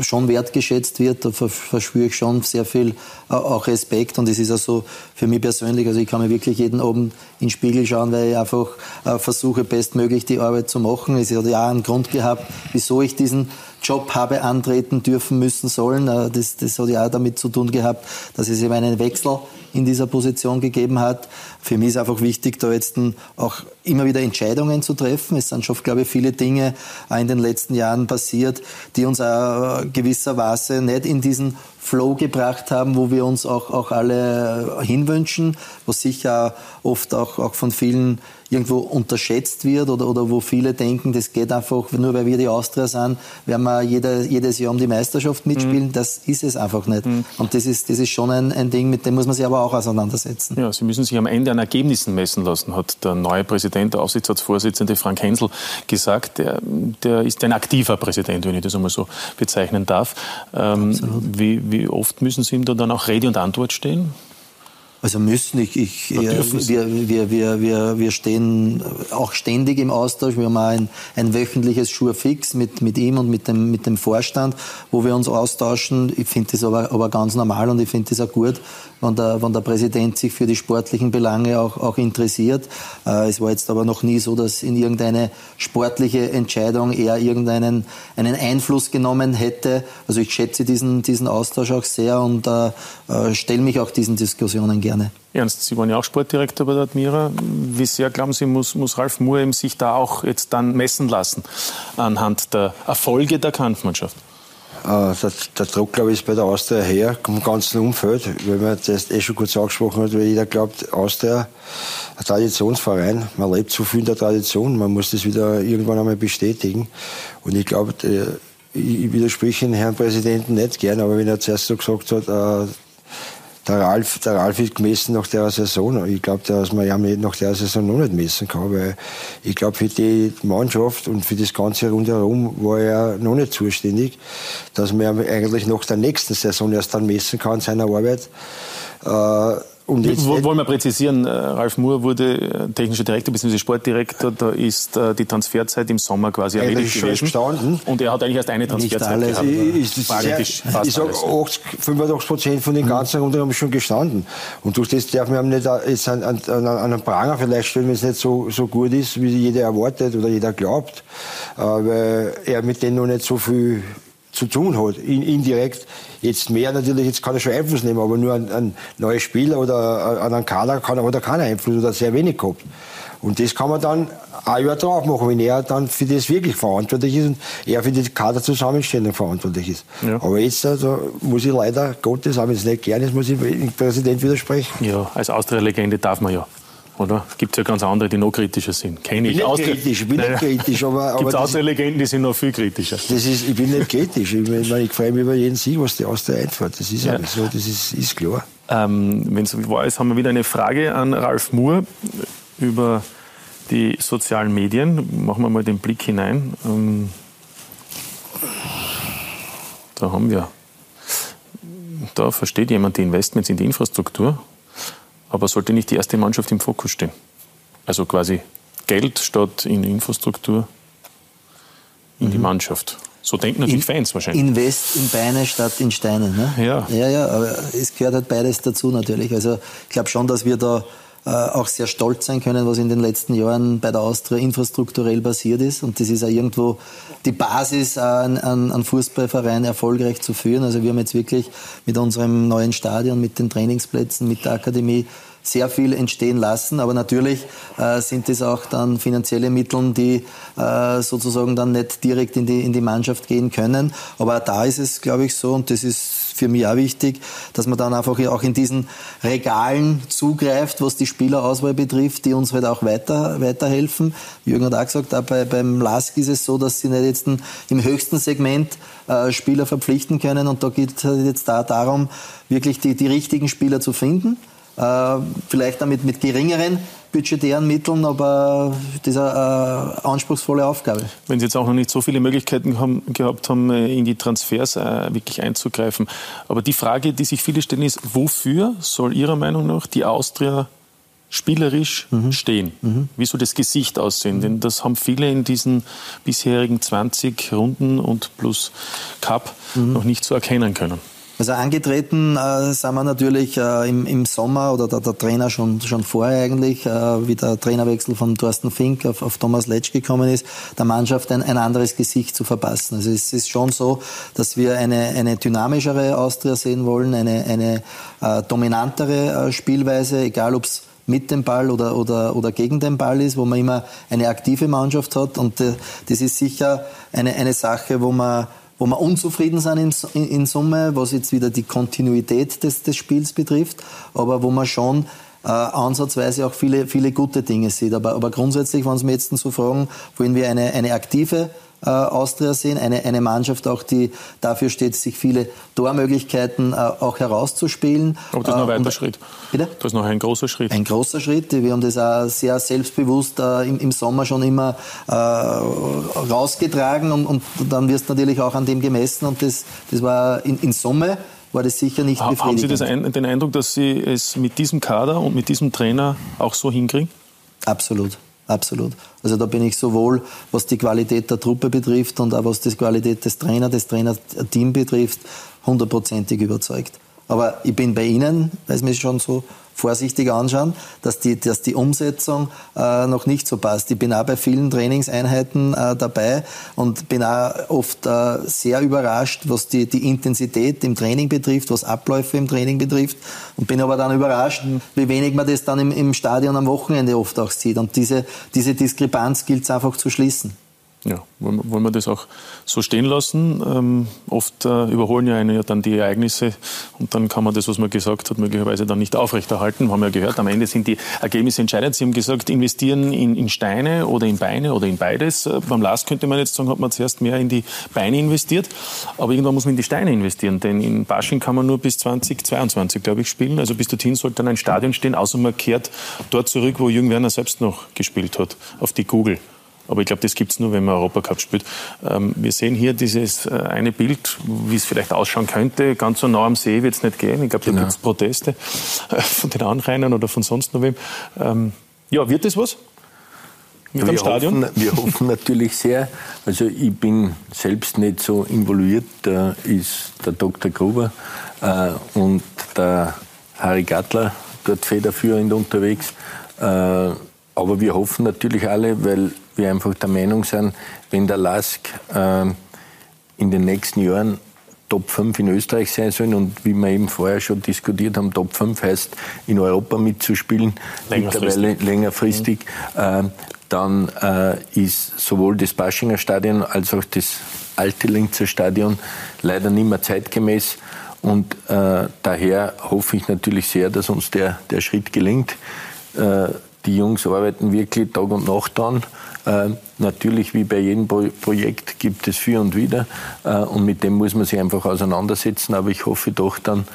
schon wertgeschätzt wird. Da verspüre ich schon sehr viel äh, auch Respekt. Und es ist auch so für mich persönlich, also ich kann mir wirklich jeden Abend in den Spiegel schauen, weil ich einfach äh, versuche, bestmöglich die Arbeit zu machen. Es hat ja auch einen Grund gehabt, wieso ich diesen Job habe antreten dürfen müssen sollen. Äh, das, das hat ja auch damit zu tun gehabt, dass es eben einen Wechsel in dieser Position gegeben hat. Für mich ist einfach wichtig, da jetzt auch immer wieder Entscheidungen zu treffen. Es sind schon, glaube ich, viele Dinge in den letzten Jahren passiert, die uns auch gewisserweise nicht in diesen Flow gebracht haben, wo wir uns auch, auch alle hinwünschen, was sicher oft auch, auch von vielen irgendwo unterschätzt wird oder, oder wo viele denken, das geht einfach, nur weil wir die Austria sind, werden wir jede, jedes Jahr um die Meisterschaft mitspielen. Mhm. Das ist es einfach nicht. Mhm. Und das ist, das ist schon ein, ein Ding, mit dem muss man sich aber auch auseinandersetzen. Ja, Sie müssen sich am Ende an Ergebnissen messen lassen, hat der neue Präsident, der Aufsichtsratsvorsitzende Frank Hensel gesagt. Der, der ist ein aktiver Präsident, wenn ich das einmal so bezeichnen darf. Ähm, wie, wie oft müssen Sie ihm da dann auch Rede und Antwort stehen? Also müssen, ich, ich, wir, wir, wir, wir, wir stehen auch ständig im Austausch. Wir haben auch ein, ein wöchentliches Schurfix mit, mit ihm und mit dem, mit dem Vorstand, wo wir uns austauschen. Ich finde das aber, aber ganz normal und ich finde das auch gut, wenn der, wenn der Präsident sich für die sportlichen Belange auch, auch interessiert. Äh, es war jetzt aber noch nie so, dass in irgendeine sportliche Entscheidung er irgendeinen einen Einfluss genommen hätte. Also ich schätze diesen, diesen Austausch auch sehr und äh, äh stelle mich auch diesen Diskussionen gerne. Ernst, Sie waren ja auch Sportdirektor bei der Admira. Wie sehr, glauben Sie, muss, muss Ralf Moore sich da auch jetzt dann messen lassen anhand der Erfolge der Kampfmannschaft? Äh, der, der, Druck, glaube ich, ist bei der Austria her, im ganzen Umfeld, weil man das eh schon kurz angesprochen hat, weil jeder glaubt, Austria, ein Traditionsverein, man lebt zu viel in der Tradition, man muss das wieder irgendwann einmal bestätigen. Und ich glaube, ich widerspreche den Herrn Präsidenten nicht gern, aber wenn er zuerst so gesagt hat, äh, der Ralf, der Ralf ist gemessen nach der Saison. Ich glaube, dass man ja nach der Saison noch nicht messen kann, weil ich glaube, für die Mannschaft und für das ganze rundherum war er noch nicht zuständig, dass man eigentlich nach der nächsten Saison erst dann messen kann, seiner Arbeit. Äh, Wollen wir präzisieren, äh, Ralf Moore wurde äh, technischer Direktor bzw. Sportdirektor, da ist äh, die Transferzeit im Sommer quasi erledigt gewesen. Gestanden. Und er hat eigentlich erst eine Transferzeit gehabt. Ich, ich, sehr, ich sage, 85 Prozent von den ganzen mhm. haben schon gestanden. Und durch das darf man nicht jetzt an, an, an einen Pranger vielleicht stellen, wenn es nicht so, so gut ist, wie jeder erwartet oder jeder glaubt, weil er mit denen noch nicht so viel zu tun hat, indirekt. Jetzt mehr natürlich, jetzt kann er schon Einfluss nehmen, aber nur ein, ein neuer Spieler oder an einen Kader kann er, oder keinen Einfluss oder sehr wenig gehabt. Und das kann man dann ein Jahr drauf machen, wenn er dann für das wirklich verantwortlich ist und er für die Kaderzusammenstellung verantwortlich ist. Ja. Aber jetzt also, muss ich leider Gottes, auch wenn es nicht gern ist, muss ich dem Präsident widersprechen. Ja, als Austria-Legende darf man ja. Oder? Es gibt ja ganz andere, die noch kritischer sind. Kenne ich. Bin nicht kritisch, bin naja. nicht kritisch, aber. Gibt es andere Legenden, die sind noch viel kritischer. Das ist, ich bin nicht kritisch. Ich, meine, ich freue mich über jeden Sieg, was die Austria einfährt. Das ist ja. so, das ist, ist klar. Ähm, Wenn es so wahr ist, haben wir wieder eine Frage an Ralf Moore über Die sozialen Medien, machen wir mal den Blick hinein. Ähm, da haben wir, da versteht jemand die Investments in die Infrastruktur, aber sollte nicht die erste Mannschaft im Fokus stehen. Also quasi Geld statt in Infrastruktur in die mhm. Mannschaft. So denken natürlich in, Fans wahrscheinlich. Invest in Beine statt in Steine. Ne? Ja. Ja, ja, aber es gehört halt beides dazu natürlich. Also ich glaube schon, dass wir da auch sehr stolz sein können, was in den letzten Jahren bei der Austria infrastrukturell passiert ist. Und das ist auch irgendwo die Basis, einen, einen Fußballverein erfolgreich zu führen. Also wir haben jetzt wirklich mit unserem neuen Stadion, mit den Trainingsplätzen, mit der Akademie sehr viel entstehen lassen. Aber natürlich äh, sind es auch dann finanzielle Mittel, die äh, sozusagen dann nicht direkt in die, in die Mannschaft gehen können. Aber da ist es, glaube ich, so, und das ist für mich auch wichtig, dass man dann einfach auch in diesen Regalen zugreift, was die Spielerauswahl betrifft, die uns halt auch weiter, weiterhelfen. Jürgen hat auch gesagt, auch bei, beim LASK ist es so, dass sie nicht jetzt im höchsten Segment äh, Spieler verpflichten können und da geht es halt jetzt da darum, wirklich die, die richtigen Spieler zu finden. Äh, vielleicht damit mit geringeren budgetären Mitteln, aber das ist eine äh, anspruchsvolle Aufgabe. Wenn Sie jetzt auch noch nicht so viele Möglichkeiten haben, gehabt haben, äh, in die Transfers äh, wirklich einzugreifen. Aber die Frage, die sich viele stellen, ist, wofür soll Ihrer Meinung nach die Austria spielerisch mhm. stehen? Mhm. Wie soll das Gesicht aussehen? Denn das haben viele in diesen bisherigen 20 Runden und plus Cup mhm. noch nicht so erkennen können. Also angetreten äh, sind wir natürlich äh, im, im Sommer oder der, der, Trainer schon, schon vorher eigentlich, äh, wie der Trainerwechsel von Thorsten Fink auf, auf Thomas Letsch gekommen ist, der Mannschaft ein, ein anderes Gesicht zu verpassen. Also es ist schon so, dass wir eine, eine dynamischere Austria sehen wollen, eine, eine äh, dominantere äh, Spielweise, egal ob es mit dem Ball oder, oder, oder gegen den Ball ist, wo man immer eine aktive Mannschaft hat. Und äh, das ist sicher eine, eine Sache, wo man wo wir unzufrieden sind in, in, Summe, was jetzt wieder die Kontinuität des, des Spiels betrifft, aber wo man schon äh, ansatzweise auch viele, viele gute Dinge sieht. Aber, aber grundsätzlich, wenn Sie mich jetzt so fragen, wollen wir eine, eine aktive äh, Austria sehen. Eine, eine Mannschaft auch, die dafür steht, sich viele Tormöglichkeiten äh, auch herauszuspielen. Aber das ist noch ein äh, weiter Schritt. Bitte? Das ist noch ein großer Schritt. Ein großer Schritt. Wir haben das auch sehr selbstbewusst äh, im, im, Sommer schon immer äh, rausgetragen und, und dann wirst du natürlich auch an dem gemessen und das, das war in, in Summe war das sicher nicht befriedigend. Haben Sie ein, den Eindruck, dass Sie es mit diesem Kader und mit diesem Trainer auch so hinkriegen? Absolut. Absolut. Also da bin ich sowohl, was die Qualität der Truppe betrifft und auch was die Qualität des Trainers, des Trainerteams betrifft, hundertprozentig überzeugt. Aber ich bin bei Ihnen, weil Sie mich schon so vorsichtig anschauen, dass die, dass die Umsetzung äh, noch nicht so passt. Ich bin auch bei vielen Trainingseinheiten äh, dabei und bin auch oft äh, sehr überrascht, was die, die Intensität im Training betrifft, was Abläufe im Training betrifft und bin aber dann überrascht, wie wenig man das dann im, im Stadion am Wochenende oft auch sieht. Und diese, diese Diskrepanz gilt es einfach zu schließen. Ja, wollen, wollen wir das auch so stehen lassen? Ähm, oft äh, überholen ja einen ja dann die Ereignisse und dann kann man das, was man gesagt hat, möglicherweise dann nicht aufrechterhalten. Wir haben ja gehört, am Ende sind die Ergebnisse entscheidend. Sie haben gesagt, investieren in, in Steine oder in Beine oder in beides. Äh, beim Last könnte man jetzt sagen, hat man zuerst mehr in die Beine investiert, aber irgendwann muss man in die Steine investieren, denn in Basching kann man nur bis 2022, glaube ich, spielen. Also bis dorthin sollte dann ein Stadion stehen, außer man kehrt dort zurück, wo Jürgen Werner selbst noch gespielt hat, auf die Google. Aber ich glaube, das gibt es nur, wenn man Europacup spielt. Ähm, wir sehen hier dieses äh, eine Bild, wie es vielleicht ausschauen könnte. Ganz so nah am See wird es nicht gehen. Ich glaube, da genau. gibt es Proteste äh, von den Anrainern oder von sonst noch wem. Ähm, ja, wird das was? Mit wir dem Stadion? Hoffen, wir hoffen natürlich sehr. Also ich bin selbst nicht so involviert. Da ist der Dr. Gruber äh, und der Harry Gattler dort federführend unterwegs. Äh, aber wir hoffen natürlich alle, weil wir einfach der Meinung sind, wenn der LASK äh, in den nächsten Jahren Top 5 in Österreich sein soll und wie wir eben vorher schon diskutiert haben, Top 5 heißt in Europa mitzuspielen, längerfristig, mittlerweile längerfristig, mhm. äh, dann äh, ist sowohl das Baschinger Stadion als auch das alte Linzer Stadion leider nicht mehr zeitgemäß. Und äh, daher hoffe ich natürlich sehr, dass uns der, der Schritt gelingt. Die Jungs arbeiten wirklich Tag und Nacht an. Äh, natürlich, wie bei jedem Pro Projekt, gibt es für und wieder. Äh, und mit dem muss man sich einfach auseinandersetzen. Aber ich hoffe doch dann,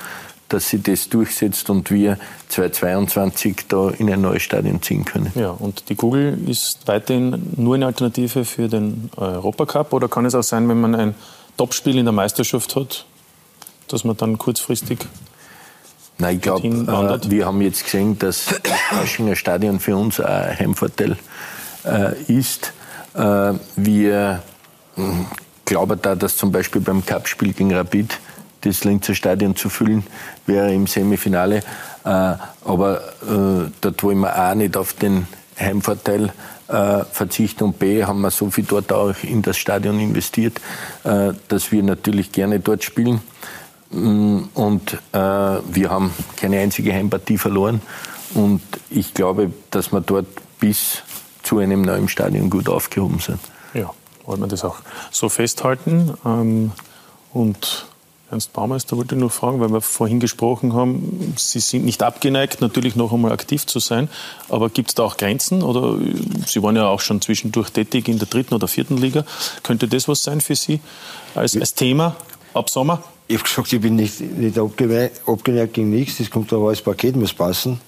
dass sie das durchsetzt und wir 2022 da in ein neues Stadion ziehen können. Ja, und die Kugel ist weiterhin nur eine Alternative für den Europacup oder kann es auch sein, wenn man ein Topspiel in der Meisterschaft hat, dass man dann kurzfristig Nein, ich glaube, äh, wir haben jetzt gesehen, dass das Aschinger Stadion für uns ein Heimvorteil äh, ist. Äh, wir hm, glauben da, dass zum Beispiel beim Cup-Spiel gegen Rapid das Linzer Stadion zu füllen wäre im Semifinale. Äh, aber dort wollen wir auch nicht auf den Heimvorteil äh, verzichten. Und B, haben wir so viel dort auch in das Stadion investiert, äh, dass wir natürlich gerne dort spielen. Mm, und äh, wir haben keine einzige Heimpartie verloren. Und ich glaube, dass wir dort bis zu einem neuen Stadion gut aufgehoben sind. Ja, wollen wir das auch so festhalten. Ähm, und Ernst Baumeister wollte nur fragen, weil wir vorhin gesprochen haben, Sie sind nicht abgeneigt, natürlich noch einmal aktiv zu sein, aber gibt es da auch Grenzen? Oder Sie waren ja auch schon zwischendurch tätig in der dritten oder vierten Liga. Könnte das was sein für Sie als, als Thema ab Sommer? Ich habe gesagt, ich bin nicht, nicht abgeneigt, gegen nichts. Das kommt aber als Paket, muss passen.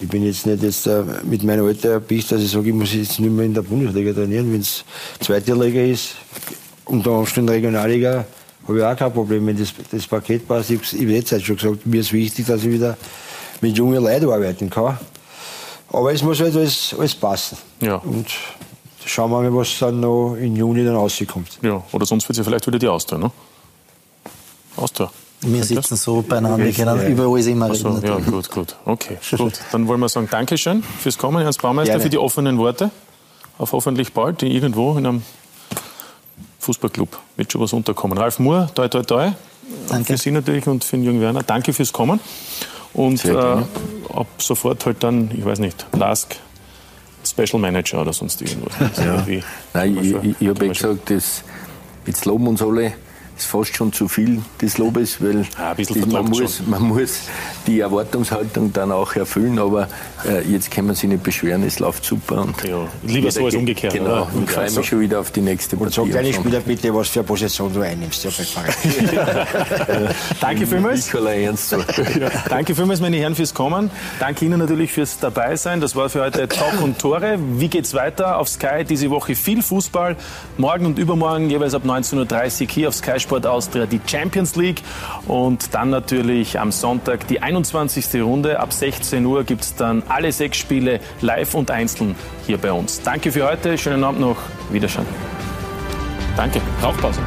Ich bin jetzt nicht jetzt äh, mit meinem Alter bis, dass ich sage, ich muss jetzt nicht mehr in der Bundesliga trainieren. Wenn es zweite Liga ist, unter Umständen Regionalliga, habe ich auch kein Problem, wenn das, das Paket passt. Ich habe jetzt halt schon gesagt, mir ist wichtig, dass ich wieder mit jungen Leuten arbeiten kann. Aber es muss halt alles, alles passen. Ja. Und schauen wir mal, was dann noch im Juni dann rauskommt. Ja, oder sonst wird sie vielleicht wieder die Austria, ne? Austria. Wir sitzen so beieinander, wir können über alles immer reden. So, ja, gut, gut. Okay, gut. Dann wollen wir sagen Dankeschön fürs Kommen, Ernst Baumeister, Gerne. für die offenen Worte. Auf hoffentlich bald, irgendwo in einem Fußballclub wird schon was unterkommen. Ralf Moore, toi, toi, toi. Danke. Für Sie natürlich und für den jungen Werner. Danke fürs Kommen. Und äh, ab sofort halt dann, ich weiß nicht, Lask Special Manager oder sonst irgendwas. Ja. Nein, ich, ich, ich habe ja gesagt, das, jetzt loben uns alle ist fast schon zu viel des Lobes, weil ja, das, man, muss, man, muss, die Erwartungshaltung dann auch erfüllen, aber äh, jetzt kann man sich nicht beschweren, es läuft super. Und ja, lieber so als umgekehrt. Genau, oder? und freue mich schon wieder auf die nächste Partie. Und sag deine Spieler bitte, was für eine Position du einnimmst. Ja, Danke vielmals. Ernst. ja, danke vielmals, meine Herren, fürs Kommen. Danke Ihnen natürlich fürs Dabeisein. Das war für heute Talk und Tore. Wie geht's weiter? Auf Sky diese Woche viel Fußball. Morgen und übermorgen jeweils ab 19.30 Uhr hier auf Sky Sport Austria die Champions League und dann natürlich am Sonntag die 21. Runde. Ab 16 Uhr gibt es dann alle sechs Spiele live und einzeln hier bei uns. Danke für heute, schönen Abend noch, Wiederschauen. Danke, Rauchpause.